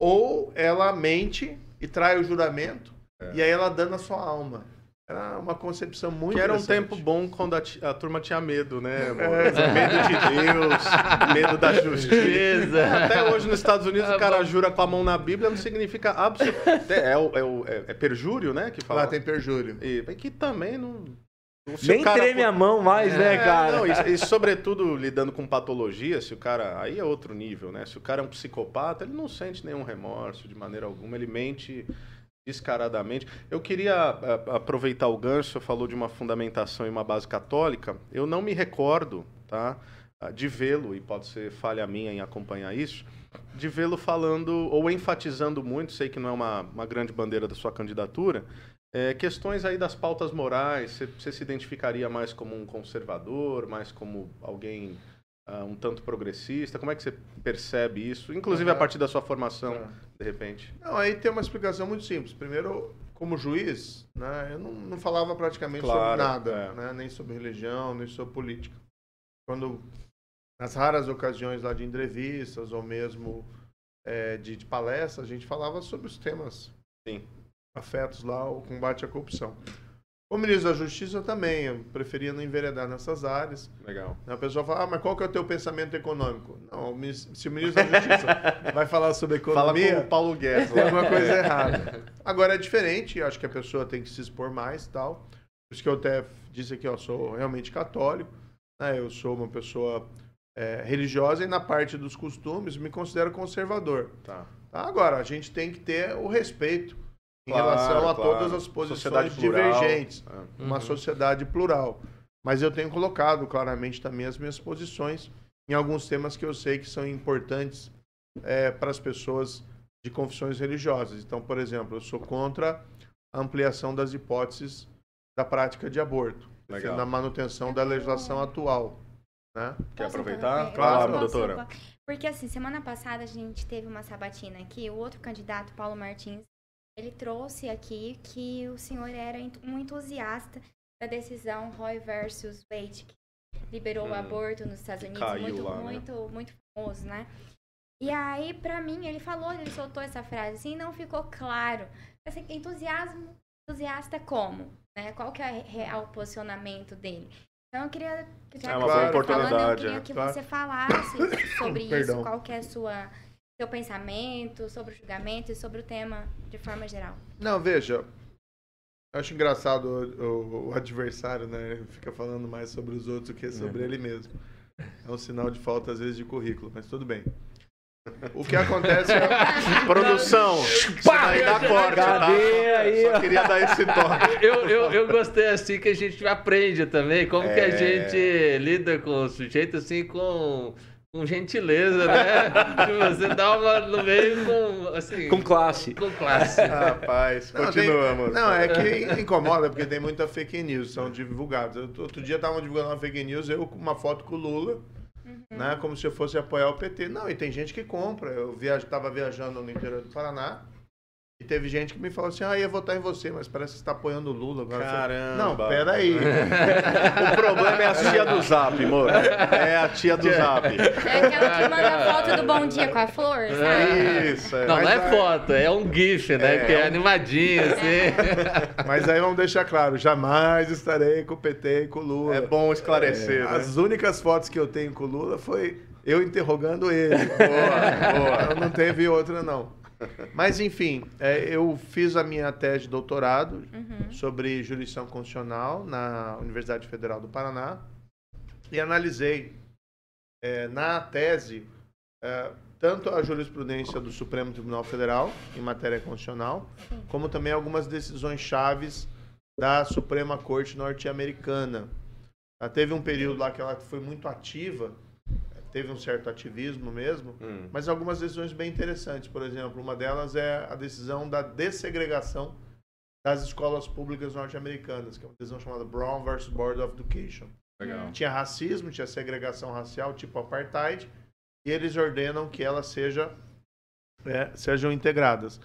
Ou ela mente e trai o juramento, É. e aí ela dana a sua alma. Era uma concepção muito Que era um tempo bom quando a, a turma tinha medo, né? É, medo de Deus, medo da justiça. Até hoje nos Estados Unidos o cara jura com a mão na Bíblia, não significa absolutamente. É, é, o- é- é perjúrio, né? Que fala. Lá tem perjúrio. E, que também não. se Nem cara treme for- a mão mais, né, É, cara? não, e, e sobretudo lidando com patologia, se o cara. Aí é outro nível, né? Se o cara é um psicopata, ele não sente nenhum remorso de maneira alguma, ele mente descaradamente. Eu queria a- aproveitar o gancho, falou de uma fundamentação e uma base católica. Eu não me recordo, tá? ah, De vê-lo, e pode ser falha minha em acompanhar isso, de vê-lo falando ou enfatizando muito, sei que não é uma, uma grande bandeira da sua candidatura, é, questões aí das pautas morais, você se identificaria mais como um conservador, mais como alguém ah, um tanto progressista? Como é que você percebe isso? Inclusive a Aham. partir da sua formação, Tá. de repente. Não, aí tem uma explicação muito simples. Primeiro, como juiz, né, eu não, não falava praticamente Claro, sobre nada, é. né, nem sobre religião, nem sobre política. Quando, nas raras ocasiões lá de entrevistas ou mesmo é, de, de palestras, a gente falava sobre os temas Sim. afetos lá, o combate à corrupção. Como ministro da Justiça, eu também, eu preferia não enveredar nessas áreas. Legal. A pessoa fala, ah, mas qual que é o teu pensamento econômico? Não, o se o ministro da Justiça vai falar sobre Fala economia, com o Paulo Guedes. tem alguma coisa errada. Agora é diferente, acho que a pessoa tem que se expor mais e tal. Por isso que eu até disse aqui, ó, eu sou realmente católico, né? eu sou uma pessoa é, religiosa e na parte dos costumes me considero conservador. Tá. Tá? Agora, a gente tem que ter o respeito em Claro, relação a claro. todas as posições divergentes É. uma Uhum. sociedade plural. Mas eu tenho colocado claramente também as minhas posições em alguns temas que eu sei que são importantes eh, para as pessoas de confissões religiosas. Então, por exemplo, eu sou contra a ampliação das hipóteses da prática de aborto, na manutenção da legislação atual. Né? Quer aproveitar? Claro, Posso, doutora. Porque assim, semana passada a gente teve uma sabatina aqui, o outro candidato, Paulo Martins, ele trouxe aqui que o senhor era um entusiasta da decisão Roe versus Wade, que liberou Hum, o aborto nos Estados Unidos, muito, lá, né? muito, muito famoso, né? E aí, pra mim, ele falou, ele soltou essa frase assim, não ficou claro. Assim, entusiasmo, entusiasta como? Né? Qual que é o real posicionamento dele? Então eu queria, já É que uma boa tá falando, eu oportunidade, queria é. que Claro. você falasse sobre isso, qual que é a sua seu pensamento sobre o julgamento e sobre o tema de forma geral. Não, veja, Eu acho engraçado o, o- o adversário, né? Ele fica falando mais sobre os outros do que sobre ele mesmo. É um sinal de falta, às vezes, de currículo, mas tudo bem. O que acontece é. Produção, daí dá corte, tá? Aí, Só queria dar esse toque. Eu, eu, eu gostei assim que a gente aprende também como que a É. gente lida com o sujeito assim com, com gentileza, né? Você dá uma no meio com assim Com classe. com classe. Rapaz, Não, tem- continuamos. Não, é que incomoda, porque tem muita fake news, são divulgadas. Eu- Outro dia estavam divulgando uma fake news, eu com uma foto com o Lula, né? Como se eu fosse apoiar o PT. Não, e tem gente que compra. Eu viaj... tava viajando no interior do Paraná. E teve gente que me falou assim: ah, ia votar em você, mas parece que você está apoiando o Lula agora. Caramba. Não, peraí. O problema é a tia do Zap, amor. É a tia do Zap. É aquela que manda foto do bom dia com a flor, sabe? Isso, é. Não, não é aí- foto, é um gif, né? É, que é, é um- animadinho, assim. Mas aí vamos deixar claro: jamais estarei com o PT e com o Lula. É bom esclarecer, né? As únicas fotos que eu tenho com o Lula foi eu interrogando ele. Boa, boa. Não teve outra, não. Mas, enfim, é, eu fiz a minha tese de doutorado sobre jurisdição constitucional na Universidade Federal do Paraná e analisei é, na tese é, tanto a jurisprudência do Supremo Tribunal Federal em matéria constitucional, como também algumas decisões chaves da Suprema Corte norte-americana. Ela teve um período lá que ela foi muito ativa, teve um certo ativismo mesmo, Hum. mas algumas decisões bem interessantes. Por exemplo, uma delas é a decisão da dessegregação das escolas públicas norte-americanas, que é uma decisão chamada Brown versus Board of Education. Legal. Tinha racismo, tinha segregação racial, tipo apartheid, e eles ordenam que elas seja, é, sejam integradas.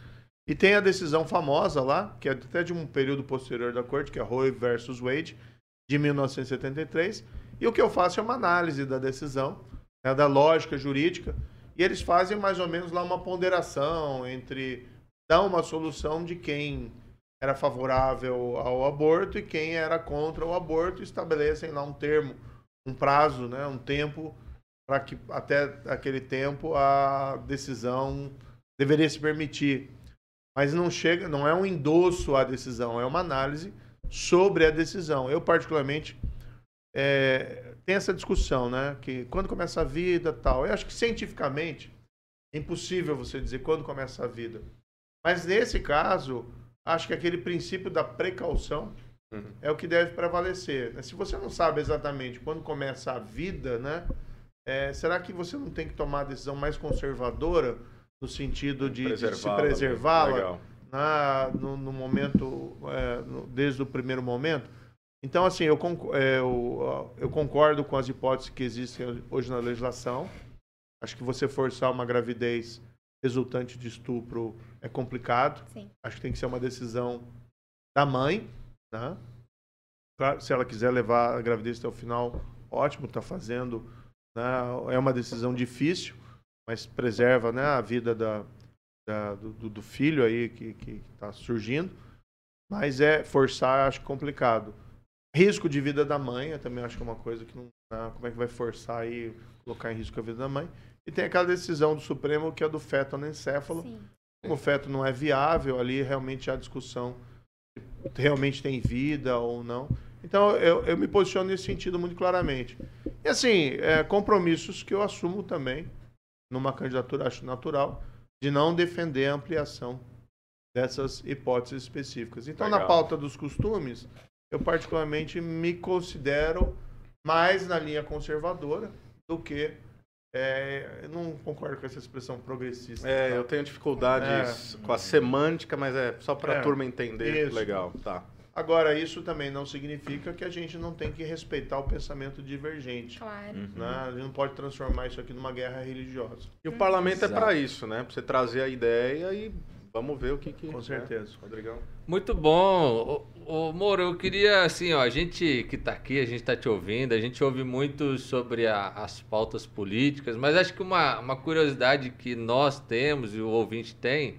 E tem a decisão famosa lá, que é até de um período posterior da corte, que é Roe versus Wade, de 1973. E o que eu faço é uma análise da decisão, né, da lógica jurídica, e eles fazem mais ou menos lá uma ponderação entre dar uma solução de quem era favorável ao aborto e quem era contra o aborto, estabelecem lá um termo, um prazo, né, um tempo para que até aquele tempo a decisão deveria se permitir. Mas não chega, não é um endosso à decisão, é uma análise sobre a decisão. Eu particularmente é, tem essa discussão, né? Que quando começa a vida, tal. Eu acho que cientificamente é impossível você dizer quando começa a vida. Mas nesse caso, acho que aquele princípio da precaução Uhum. é o que deve prevalecer. né? Se você não sabe exatamente quando começa a vida, né? é, será que você não tem que tomar a decisão mais conservadora no sentido de, de se Preservá-la, na, no, no momento, é, no- desde o primeiro momento? Então, assim, eu, é, eu, eu concordo com as hipóteses que existem hoje na legislação. Acho que você forçar uma gravidez resultante de estupro é complicado. Sim. Acho que tem que ser uma decisão da mãe, né? Claro, se ela quiser levar a gravidez até o final, ótimo, está fazendo. Né? É uma decisão difícil, mas preserva né, a vida da, da- do, do- do filho aí que está surgindo. Mas é forçar, acho complicado. Risco de vida da mãe, eu também acho que é uma coisa que não. como é que vai forçar aí, colocar em risco a vida da mãe? E tem aquela decisão do Supremo que é do feto anencéfalo. Sim. Como o feto não é viável, ali realmente há discussão se realmente tem vida ou não. Então eu, eu me posiciono nesse sentido muito claramente. E assim, é, compromissos que eu assumo também numa candidatura, acho natural, de não defender a ampliação dessas hipóteses específicas. Então, na Legal. pauta dos costumes, eu particularmente me considero mais na linha conservadora do que. é, eu não concordo com essa expressão progressista. É, tá? eu tenho dificuldades com a semântica, mas é só pra É, turma entender. isso. Legal, tá. Agora, isso também não significa que a gente não tem que respeitar o pensamento divergente. Claro. Né? A gente não pode transformar isso aqui numa guerra religiosa. E o parlamento é Exato. pra isso, né? Pra você trazer a ideia e vamos ver o que que... Com né? certeza. Rodrigão. Muito bom. Ô, ô, Moro, eu queria, assim, ó, a gente que tá aqui, a gente tá te ouvindo, a gente ouve muito sobre a- as pautas políticas, mas acho que uma, uma curiosidade que nós temos e o ouvinte tem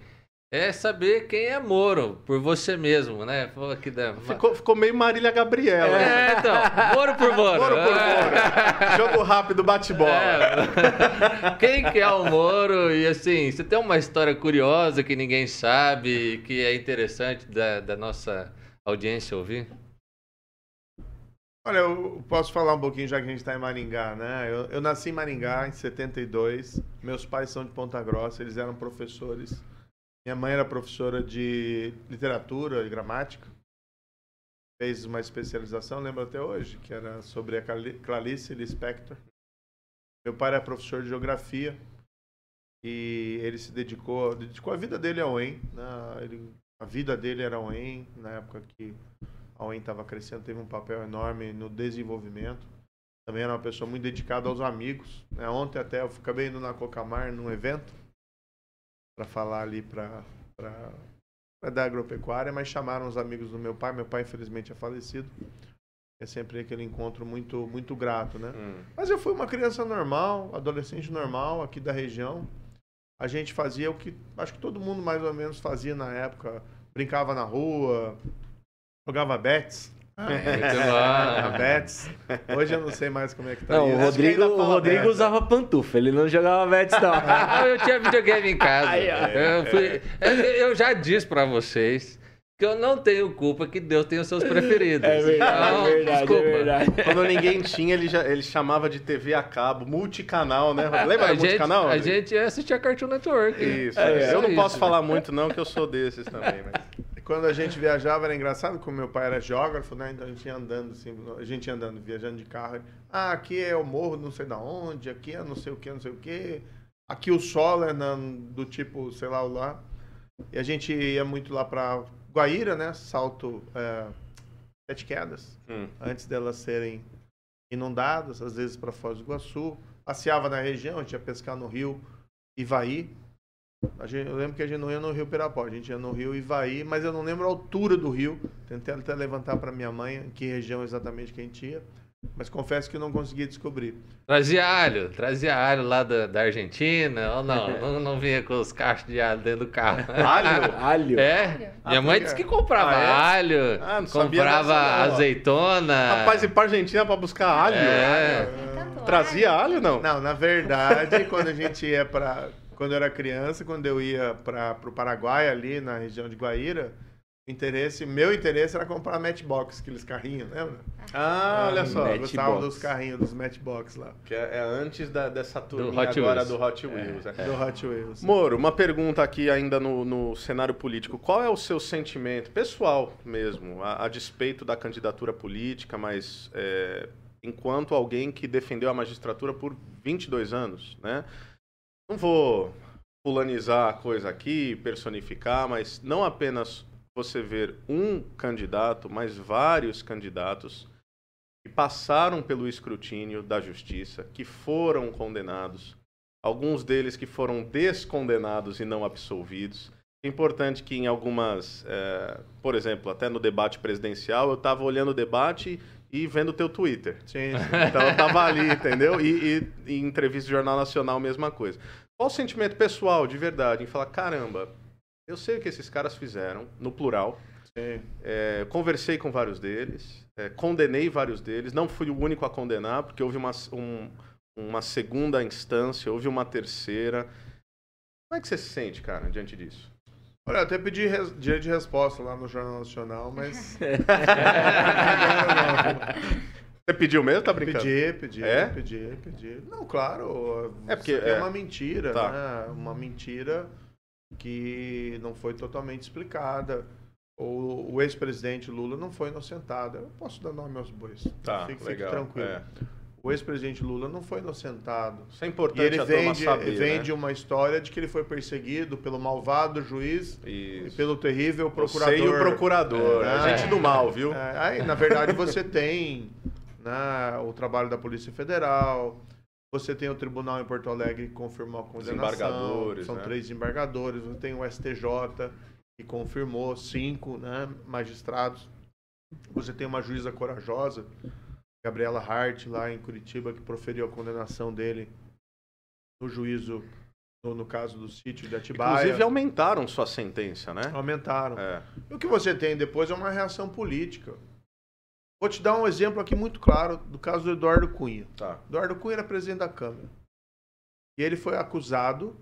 é saber quem é Moro, por você mesmo, né? Pô, que da... Ficou, ficou meio Marília Gabriela. né? É, então, Moro por Moro. Moro por É. Moro. Jogo rápido, bate-bola. É. Quem que é o Moro? E assim, você tem uma história curiosa que ninguém sabe, que é interessante da, da nossa audiência ouvir? Olha, eu posso falar um pouquinho já que a gente está em Maringá, né? Eu, eu, nasci em Maringá em 72. Meus pais são de Ponta Grossa, eles eram professores. Minha mãe era professora de literatura e gramática. Fez uma especialização, lembro até hoje, que era sobre a Clarice Lispector. Meu pai era professor de geografia e ele se dedicou, dedicou a vida dele ao EM. Né? A vida dele era ao EM, na época que a UEM estava crescendo, teve um papel enorme no desenvolvimento. Também era uma pessoa muito dedicada aos amigos. Né? Ontem até eu acabei indo na Cocamar num evento para falar ali para da agropecuária, mas chamaram os amigos do meu pai. Meu pai infelizmente é falecido. É sempre aquele encontro muito muito grato, né? Hum. Mas eu fui uma criança normal, adolescente normal aqui da região. A gente fazia o que acho que todo mundo mais ou menos fazia na época, brincava na rua, Jogava bets. Ah, é. Bets. Hoje eu não sei mais como é que tá. Não, o Rodrigo, o Rodrigo usava pantufa, ele não jogava bets, não. eu tinha videogame em casa. Aí, eu, fui, eu, já disse pra vocês que eu não tenho culpa que Deus tem os seus preferidos. É verdade, então, é verdade, desculpa. É verdade. Quando ninguém tinha, ele, já, ele chamava de TV a cabo, multicanal, né? Lembra a do multicanal? A gente assistia Cartoon Network. Isso. É, eu não isso. posso falar muito, não, que eu sou desses também, mas quando a gente viajava era engraçado, como meu pai era geógrafo, né? Então a gente ia andando assim, a gente ia andando, viajando de carro. Ah, aqui é o morro não sei da onde, aqui é não sei o que, não sei o que. Aqui o solo é na, do tipo, sei lá, lá. E a gente ia muito lá pra Guaíra, né? Salto é, Sete Quedas. Hum. Antes delas serem inundadas, às vezes para Foz do Iguaçu. Passeava na região, a gente ia pescar no rio Ivaí. Gente, eu lembro que a gente não ia no Rio Pirapó, a gente ia no Rio Ivaí, mas eu não lembro a altura do rio. Tentei até levantar para minha mãe que região exatamente que a gente ia, mas confesso que eu não consegui descobrir. Trazia alho, trazia alho lá da, da Argentina, ou não, não, não, vinha com os cachos de alho dentro do carro. Alho? alho? É, minha mãe disse que comprava ah, é? alho, ah, comprava azeitona. Rapaz, ir pra Argentina para buscar alho? É. Trazia alho não? Não, na verdade, quando a gente ia para quando eu era criança, quando eu ia para o Paraguai, ali na região de Guaíra, interesse, meu interesse era comprar Matchbox, aqueles carrinhos, lembra? Ah, olha só. Eu gostava dos carrinhos, dos Matchbox lá. Que é, é antes da, dessa turma agora Wheels. do Hot Wheels. É, é. Do Hot Wheels. Moro, uma pergunta aqui ainda no, no cenário político. Qual é o seu sentimento, pessoal mesmo, a, a despeito da candidatura política, mas é, enquanto alguém que defendeu a magistratura por 22 anos, né? Não vou fulanizar a coisa aqui, personificar, mas não apenas você ver um candidato, mas vários candidatos que passaram pelo escrutínio da justiça, que foram condenados, alguns deles que foram descondenados e não absolvidos. É importante que em algumas, é, por exemplo, até no debate presidencial, eu estava olhando o debate e vendo o teu Twitter. Sim, sim. Então eu tava ali, entendeu? E, e, em entrevista do Jornal Nacional, mesma coisa. Qual o sentimento pessoal, de verdade, em falar, caramba, eu sei o que esses caras fizeram, no plural. É, conversei com vários deles, é, condenei vários deles, não fui o único a condenar, porque houve uma, um, uma segunda instância, houve uma terceira. Como é que você se sente, cara, diante disso? Olha, eu até pedi res... direito de resposta lá no Jornal Nacional, mas. Você pediu mesmo? Tá brincando? Pedi, pedi, é? pedi, pedi. Não, claro. É porque é uma mentira, tá. né? Uma mentira que não foi totalmente explicada. O, o ex-presidente Lula não foi inocentado. Eu posso dar nome aos bois. Tá, fique, legal. Fique tranquilo. É. O ex-presidente Lula não foi inocentado. Isso é importante e ele vende, saber, vende né? uma história de que ele foi perseguido pelo malvado juiz Isso. e pelo terrível procurador. E o procurador, é, gente do mal, viu? É, aí, na verdade, você tem né, o trabalho da Polícia Federal, você tem o tribunal em Porto Alegre que confirmou a condenação. São né? três embargadores. Você tem o STJ que confirmou cinco né, magistrados. Você tem uma juíza corajosa, Gabriela Hart, lá em Curitiba, que proferiu a condenação dele no juízo, no, no caso do sítio de Atibaia. Inclusive aumentaram sua sentença, né? Aumentaram. É. E o que você tem depois é uma reação política. Vou te dar um exemplo aqui muito claro do caso do Eduardo Cunha. Tá. Eduardo Cunha era presidente da Câmara. E ele foi acusado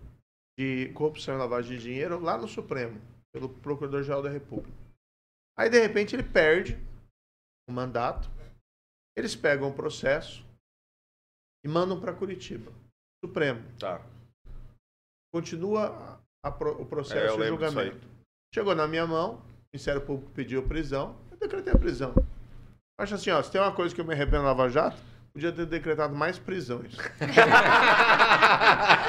de corrupção e lavagem de dinheiro lá no Supremo, pelo Procurador-Geral da República. Aí, de repente, ele perde o mandato. Eles pegam o processo e mandam para Curitiba. Supremo. Tá. Continua a pro- o É, processo lembro disso aí. julgamento. Chegou na minha mão, o Ministério Público pediu prisão, eu decretei a prisão. Acho assim, ó, se tem uma coisa que eu me arrependo na Lava Jato, podia ter decretado mais prisões.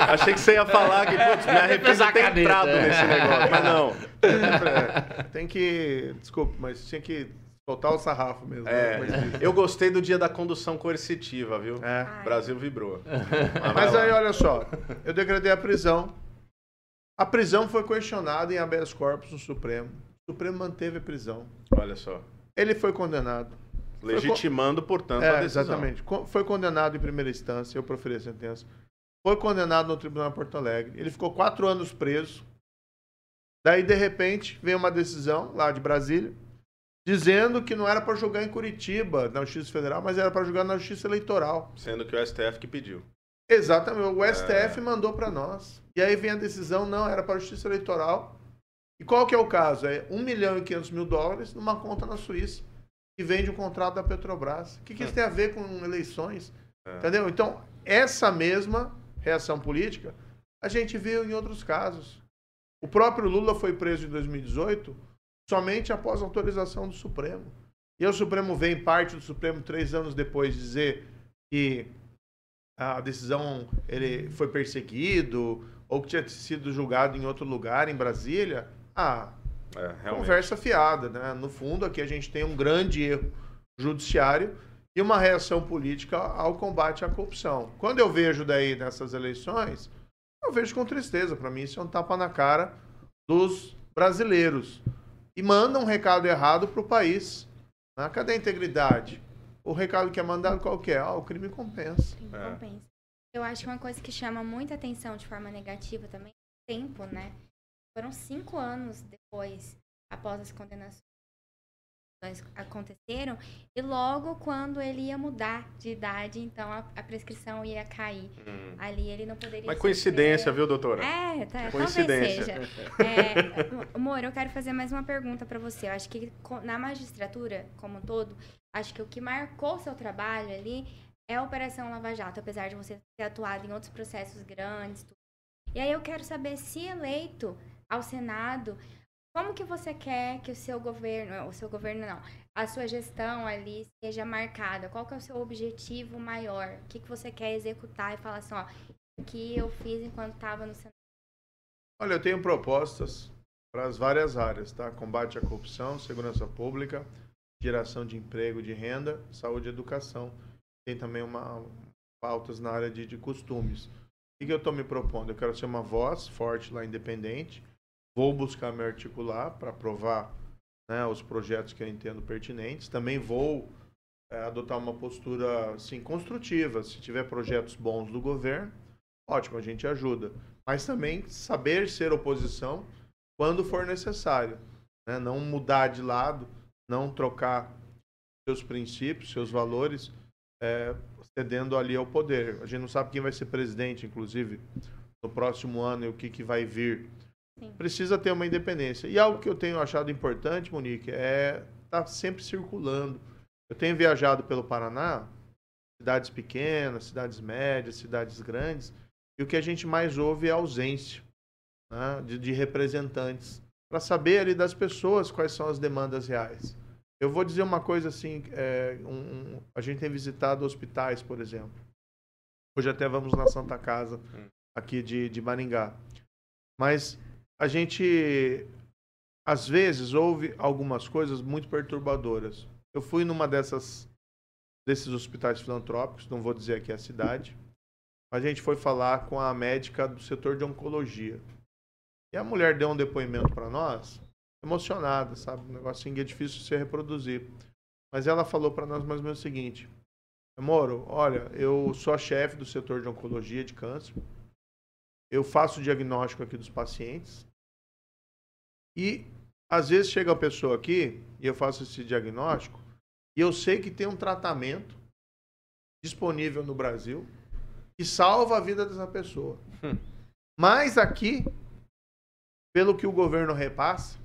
Achei que você ia falar que, putz, me arrependo de ter a caneta, entrado é. nesse negócio. Mas não. É, tem que. Desculpa, mas tinha que o sarrafo mesmo. É, né, eu gostei do dia da condução coercitiva, viu? É. O Brasil vibrou. Mas vai aí, olha só, eu decretei a prisão. A prisão foi questionada em habeas corpus no Supremo. O Supremo manteve a prisão. Olha só. Ele foi condenado. Legitimando, portanto, a É, decisão. exatamente. Foi condenado em primeira instância, eu proferi a sentença. Foi condenado no Tribunal de Porto Alegre. Ele ficou quatro anos preso. Daí, de repente, veio uma decisão lá de Brasília, dizendo que não era para julgar em Curitiba, na Justiça Federal, mas era para julgar na Justiça Eleitoral. Sendo que o STF que pediu. Exatamente. O STF É. mandou para nós. E aí vem a decisão, não, era para a Justiça Eleitoral. E qual que é o caso? É 1 milhão e 500 mil dólares numa conta na Suíça, que vende o contrato da Petrobras. O que, que isso tem a ver com eleições? É. Entendeu? Então, essa mesma reação política a gente viu em outros casos. O próprio Lula foi preso em 2018 somente após autorização do Supremo. E o Supremo vem, parte do Supremo, três anos depois, dizer que a decisão ele foi perseguido ou que tinha sido julgado em outro lugar, em Brasília. Ah, É, conversa fiada, né? No fundo, aqui a gente tem um grande erro judiciário e uma reação política ao combate à corrupção. Quando eu vejo daí nessas eleições, eu vejo com tristeza. Para mim, isso é um tapa na cara dos brasileiros. E manda um recado errado para o país. Né? Cadê a integridade? O recado que é mandado qual que é? Ah, o crime compensa. Sim, É. compensa. Eu acho que uma coisa que chama muita atenção de forma negativa também é o tempo, né? Foram cinco anos depois, após as condenações aconteceram, e logo quando ele ia mudar de idade, então a, a prescrição ia cair. Hum. Ali ele não poderia. Mas coincidência, viu, doutora? É, tá, Coincidência. talvez seja. É, amor, eu quero fazer mais uma pergunta pra você. Eu acho que na magistratura, como um todo, acho que o que marcou seu trabalho ali é a Operação Lava Jato, apesar de você ter atuado em outros processos grandes. Tudo. E aí eu quero saber se eleito ao Senado, como que você quer que o seu governo, o seu governo não, a sua gestão ali seja marcada? Qual que é o seu objetivo maior? O que, que você quer executar e falar assim, ó, o que eu fiz enquanto estava no Senado? Olha, eu tenho propostas para as várias áreas, tá? Combate à corrupção, segurança pública, geração de emprego, de renda, saúde e educação. Tem também uma pautas na área de, de costumes. O que, que eu estou me propondo? Eu quero ser uma voz forte lá, independente. Vou buscar me articular para aprovar né, os projetos que eu entendo pertinentes. Também vou é, adotar uma postura assim, construtiva. Se tiver projetos bons do governo, ótimo, a gente ajuda mas também saber ser oposição quando for necessário. né? Não mudar de lado, não trocar seus princípios, seus valores, é, cedendo ali ao poder. A gente não sabe quem vai ser presidente, inclusive, no próximo ano e o que, que vai vir. Sim. Precisa ter uma independência. E algo que eu tenho achado importante, Monique, é estar sempre circulando. Eu tenho viajado pelo Paraná, cidades pequenas, cidades médias, cidades grandes, e o que a gente mais ouve é a ausência né, de, de representantes para saber ali das pessoas quais são as demandas reais. Eu vou dizer uma coisa assim, é, um- um- a gente tem visitado hospitais, por exemplo. Hoje até vamos na Santa Casa aqui de, de Maringá. Mas a gente às vezes ouve algumas coisas muito perturbadoras. Eu fui numa dessas desses hospitais filantrópicos, não vou dizer aqui a cidade, a gente foi falar com a médica do setor de oncologia. E a mulher deu um depoimento para nós, emocionada, sabe? Um negocinho que é difícil de se reproduzir. Mas ela falou para nós mais ou menos o seguinte: Moro, olha, eu sou a chefe do setor de oncologia de câncer. Eu faço o diagnóstico aqui dos pacientes. E às vezes chega a pessoa aqui e eu faço esse diagnóstico e eu sei que tem um tratamento disponível no Brasil que salva a vida dessa pessoa. Hum. Mas aqui, pelo que o governo repassa,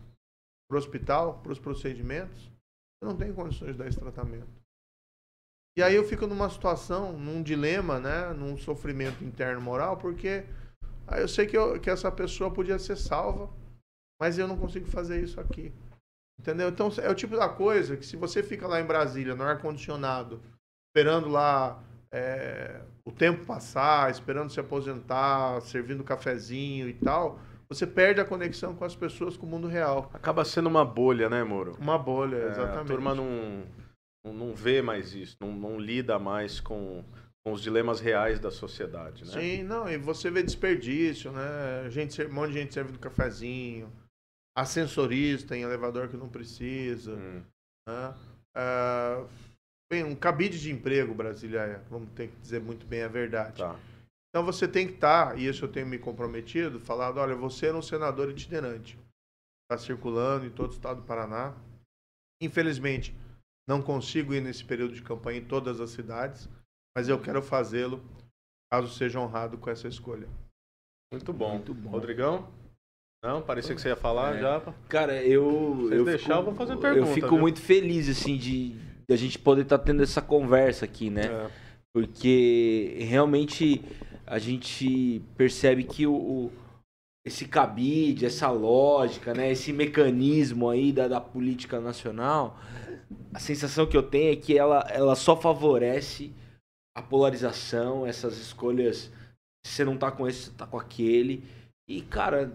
para o hospital, para os procedimentos, você não tem condições de dar esse tratamento. E aí eu fico numa situação, num dilema, né, num sofrimento interno moral, porque aí eu sei que, eu, que essa pessoa podia ser salva, mas eu não consigo fazer isso aqui. Entendeu? Então é o tipo da coisa que se você fica lá em Brasília, no ar-condicionado, esperando lá é, o tempo passar, esperando se aposentar, servindo cafezinho e tal, você perde a conexão com as pessoas, com o mundo real. Acaba sendo uma bolha, né, Moro? Uma bolha, É, exatamente. a turma não, não, vê mais isso, não, não lida mais com, com os dilemas reais da sociedade, né? Sim, não, e você vê desperdício, né? Gente, um monte de gente servindo cafezinho, ascensorista em elevador que não precisa, Hum, né? Ah, bem, um cabide de emprego, Brasília, é, vamos ter que dizer muito bem a verdade. tá. Então você tem que estar, e isso eu tenho me comprometido, falado, olha, você é um senador itinerante. Está circulando em todo o estado do Paraná. Infelizmente, não consigo ir nesse período de campanha em todas as cidades, mas eu quero fazê-lo caso seja honrado com essa escolha. Muito bom. Muito bom. Rodrigão? Não, parecia que você ia falar É. já. Cara, eu. Se eu deixar, fico, eu vou fazer pergunta, Eu fico viu? muito feliz, assim, de, de a gente poder estar tendo essa conversa aqui, né? É. Porque realmente a gente percebe que o, o- esse cabide, essa lógica, né, esse mecanismo aí da, da política nacional, a sensação que eu tenho é que ela, ela só favorece a polarização, essas escolhas. Se você não tá com esse, você tá com aquele. E, cara,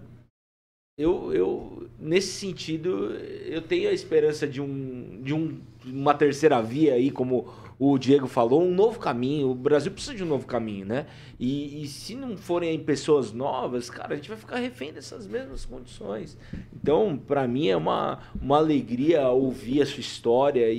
eu, eu nesse sentido, eu tenho a esperança de um, de um uma terceira via aí, como o Diego falou, um novo caminho. O Brasil precisa de um novo caminho, né? E, e se não forem pessoas novas, cara, a gente vai ficar refém dessas mesmas condições. Então, para mim é uma, uma alegria ouvir a sua história e,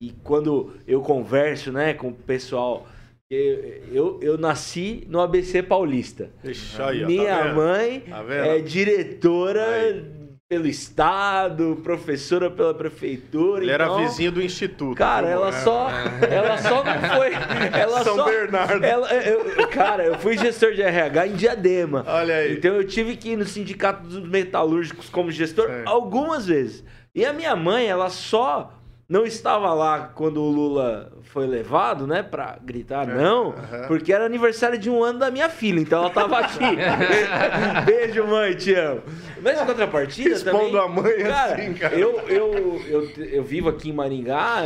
e, e quando eu converso, né, com o pessoal. Eu, eu, eu nasci no ABC Paulista. Aí, ó, Minha tá mãe Tá é diretora Aí. pelo estado, professora pela prefeitura. Ele era então, vizinho do instituto. Cara, ela Moro? só, ela só não foi, ela São só, Bernardo. ela, eu- cara, eu fui gestor de RH em Diadema. Olha aí. Então eu tive que ir no sindicato dos metalúrgicos como gestor algumas vezes. E a minha mãe, ela só não estava lá quando o Lula foi levado, né, pra gritar não, aham. porque era aniversário de um ano da minha filha, então ela tava aqui. Beijo, mãe, te amo. Mas em contrapartida Expondo também... a mãe cara, assim, cara. Eu, eu, eu, eu vivo aqui em Maringá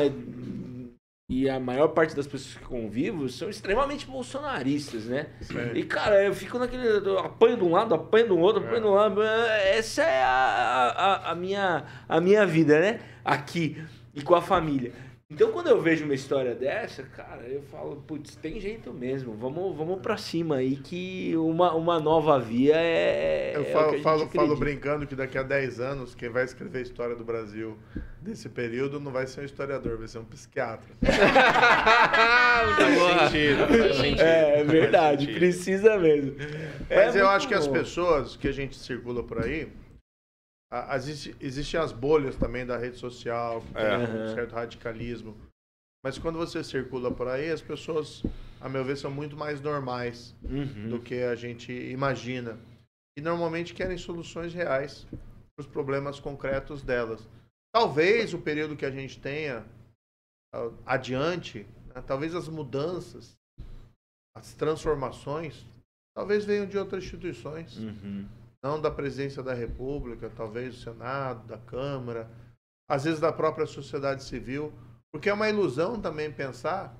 e a maior parte das pessoas que convivo são extremamente bolsonaristas, né? E, cara, eu fico naquele. eu apanho de um lado, apanho do outro, apanho do lado. Essa é a, a, a minha, a minha vida, né? Aqui e com a família. Então, quando eu vejo uma história dessa, cara, eu falo, putz, tem jeito mesmo. Vamos, vamos pra cima aí, que uma, uma nova via é. Eu é o falo, que a gente falo, falo brincando que daqui a 10 anos, quem vai escrever a história do Brasil desse período não vai ser um historiador, vai ser um psiquiatra. Faz sentido, faz sentido. É, é verdade, sentido. precisa mesmo. Mas É eu acho que as bom. pessoas que a gente circula por aí, a- existe, existem as bolhas também da rede social, que tem É. um Aham. certo radicalismo. Mas quando você circula por aí, as pessoas, a meu ver, são muito mais normais Uhum. do que a gente imagina. E normalmente querem soluções reais para os problemas concretos delas. Talvez o período que a gente tenha adiante, né, talvez as mudanças, as transformações, talvez venham de outras instituições, Uhum. Não da presidência da República, talvez do Senado, da Câmara, às vezes da própria sociedade civil, porque é uma ilusão também pensar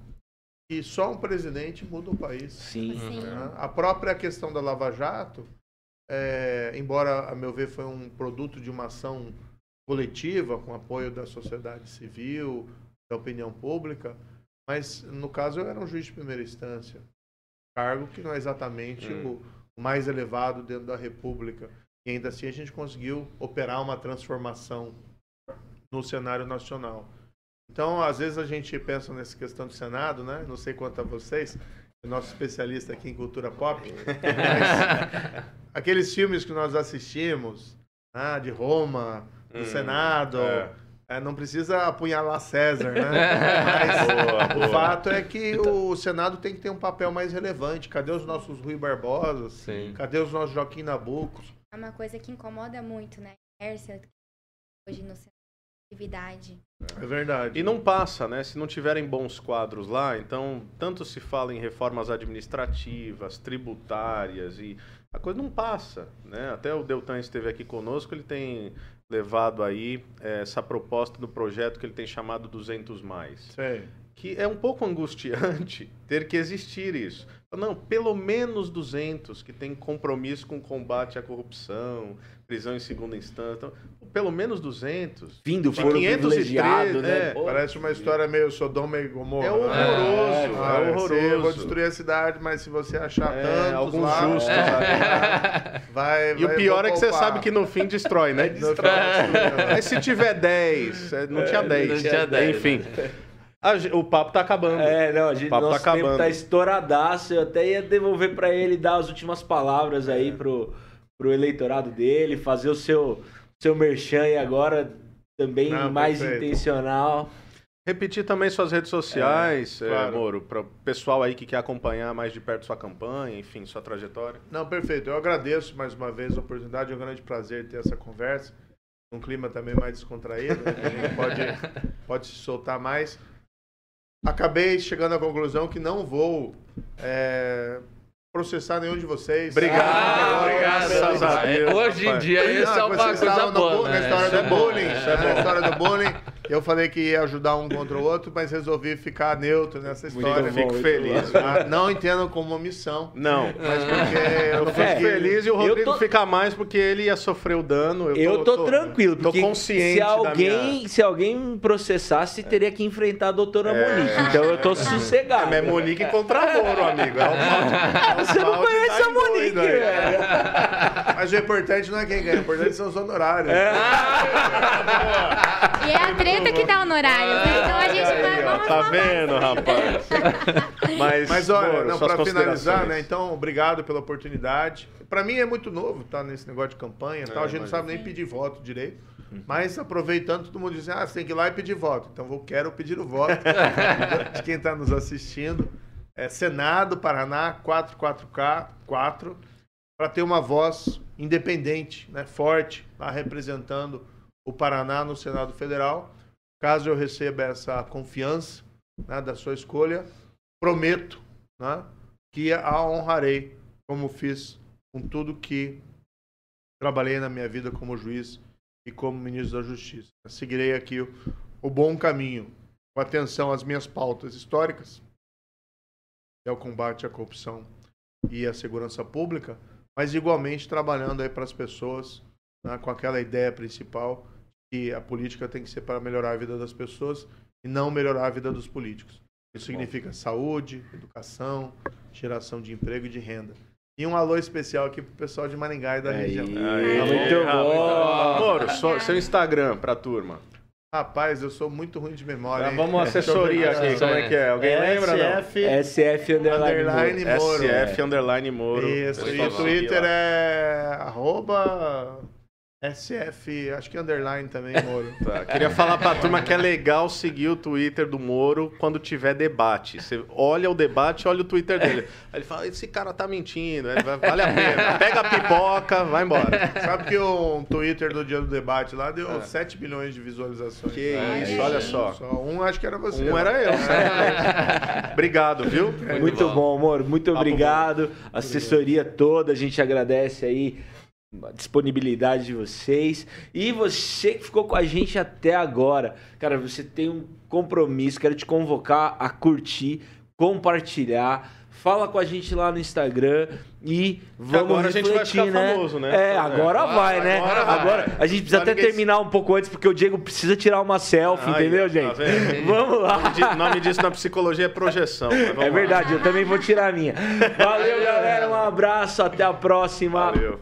que só um presidente muda o país. Sim. Sim. né? A própria questão da Lava Jato, é, embora, a meu ver, foi um produto de uma ação coletiva, com apoio da sociedade civil, da opinião pública, mas, no caso, eu era um juiz de primeira instância. Cargo que não é exatamente Hum. o mais elevado dentro da República. E ainda assim a gente conseguiu operar uma transformação no cenário nacional. Então, às vezes a gente pensa nessa questão do Senado, né? Não sei quanto a vocês, nosso especialista aqui em cultura pop, mas aqueles filmes que nós assistimos, ah, de Roma, do Hum, Senado, é. É, não precisa apunhalar César, né? Mas Boa, o boa. fato é que o Senado tem que ter um papel mais relevante. Cadê os nossos Rui Barbosa? Sim. Cadê os nossos Joaquim Nabucos? É uma coisa que incomoda muito, né? Inércia, hoje no de atividade. É verdade. E não passa, né? Se não tiverem bons quadros lá, então tanto se fala em reformas administrativas, tributárias e a coisa não passa, né? Até o Deltan esteve aqui conosco, ele tem levado aí eh, essa proposta do projeto que ele tem chamado 200 mais, Sei. que é um pouco angustiante ter que existir isso. Não, pelo menos 200 que tem compromisso com o combate à corrupção, prisão em segunda instância, então, pelo menos 200. Vindo De foro 503, privilegiado, né? é, Pô, Parece uma história meio Sodoma e Gomorra. É né? horroroso, Ah, é se horroroso. Eu vou destruir a cidade, mas se você achar É, tantos alguns lá, justos vai, vai, E o pior é que você poupar. sabe que no fim destrói, né? Destrói. Mas se tiver 10, é, não tinha 10. não tinha 10, Enfim. A ge- o papo tá acabando. É, não, a gente, O papo tá nosso tempo acabando. tá estouradaço. Eu até ia devolver pra ele dar as últimas palavras É. aí pro, pro eleitorado dele, fazer o seu, seu merchan aí agora também Não, mais perfeito. intencional. Repetir também suas redes sociais, É, é, claro. Moro, para o pessoal aí que quer acompanhar mais de perto sua campanha, enfim, sua trajetória. Não, perfeito. Eu agradeço mais uma vez a oportunidade. É um grande prazer ter essa conversa. Um clima também mais descontraído, né? a gente pode, pode se soltar mais. Acabei chegando à conclusão que não vou é, processar nenhum de vocês. Obrigado. Ah, obrigado. obrigado. Graças a Deus, Hoje em dia isso é uma vocês coisa boa. na né? história Isso é do bom, bullying. é na bom. história do bullying, eu falei que ia ajudar um contra o outro, mas resolvi ficar neutro nessa história. bom, Fico muito feliz. Ah, Não entendo como uma missão, Não. mas porque eu Fico É, feliz e o eu Rodrigo tô- fica mais porque ele ia sofrer o dano. Eu tô, tranquilo, tô porque consciente se da alguém, minha- se alguém me processasse, teria que enfrentar a doutora É. Monique. Então eu tô É, sossegado. mas é Monique contra Moro, amigo. É é o Você não conhece a em Monique, velho. Mas o importante não é quem ganha, o importante são os honorários. É. E é a treta que dá honorário. né? Então a gente vai. Aí, ó, Vamos tá falar vendo, rapaz? Mas, Mas olha, Moro, não, suas para finalizar, considerações. né? Então, obrigado pela oportunidade. Para mim é muito novo estar nesse negócio de campanha, e tal. É, a gente não sabe nem pedir voto direito. Mas aproveitando, todo mundo diz: "Ah, você tem que ir lá e pedir voto". Então eu quero pedir o voto de quem está nos assistindo. É Senado Paraná 44K 4 para ter uma voz independente, né, forte, lá representando o Paraná no Senado Federal. Caso eu receba essa confiança né, da sua escolha, prometo né, que a honrarei, como fiz com tudo que trabalhei na minha vida como juiz e como ministro da Justiça. Seguirei aqui o, o bom caminho, com atenção às minhas pautas históricas, é o combate à corrupção e à segurança pública, mas igualmente trabalhando aí para as pessoas né, com aquela ideia principal que a política tem que ser para melhorar a vida das pessoas e não melhorar a vida dos políticos. Isso significa saúde, educação, geração de emprego e de renda. E um alô especial aqui pro pessoal de Maringá e da Aí. região. Aí, Muito ah, bom. Moro, seu Instagram pra turma. Rapaz, eu sou muito ruim de memória. Tá, hein? vamos assessoria aqui, como é que é? Alguém lembra, não? SF, SF Underline. Underline Moro. SF Underline Moro. Isso, e o. Twitter é arroba SF, acho que underline também, Moro. Tá, Queria falar pra turma que é legal seguir o Twitter do Moro quando tiver debate. Você olha o debate, olha o Twitter dele. Aí ele fala, esse cara tá mentindo, é, va- vale a pena. Pega a pipoca, vai embora. Sabe que o Twitter do dia do debate lá deu 7 milhões de visualizações. Que Olha isso, olha só. Só um acho que era você. Um lá. era eu, certo? Obrigado, viu? Muito bom. bom, amor. Muito obrigado. Assessoria toda, a gente agradece aí disponibilidade de vocês. E você que ficou com a gente até agora. Cara, você tem um compromisso. Quero te convocar a curtir, compartilhar. Fala com a gente lá no Instagram e vamos agora a gente vai refletir, ficar né? famoso, né? É, É. agora Agora- vai, né? agora vai. Agora a gente precisa até terminar um pouco antes, porque o Diego precisa tirar uma selfie, entendeu, tá gente? vendo? Vamos lá. O nome nome disso na psicologia é projeção. É lá. verdade, eu também vou tirar a minha. Valeu, galera. Um abraço, até a próxima. Valeu.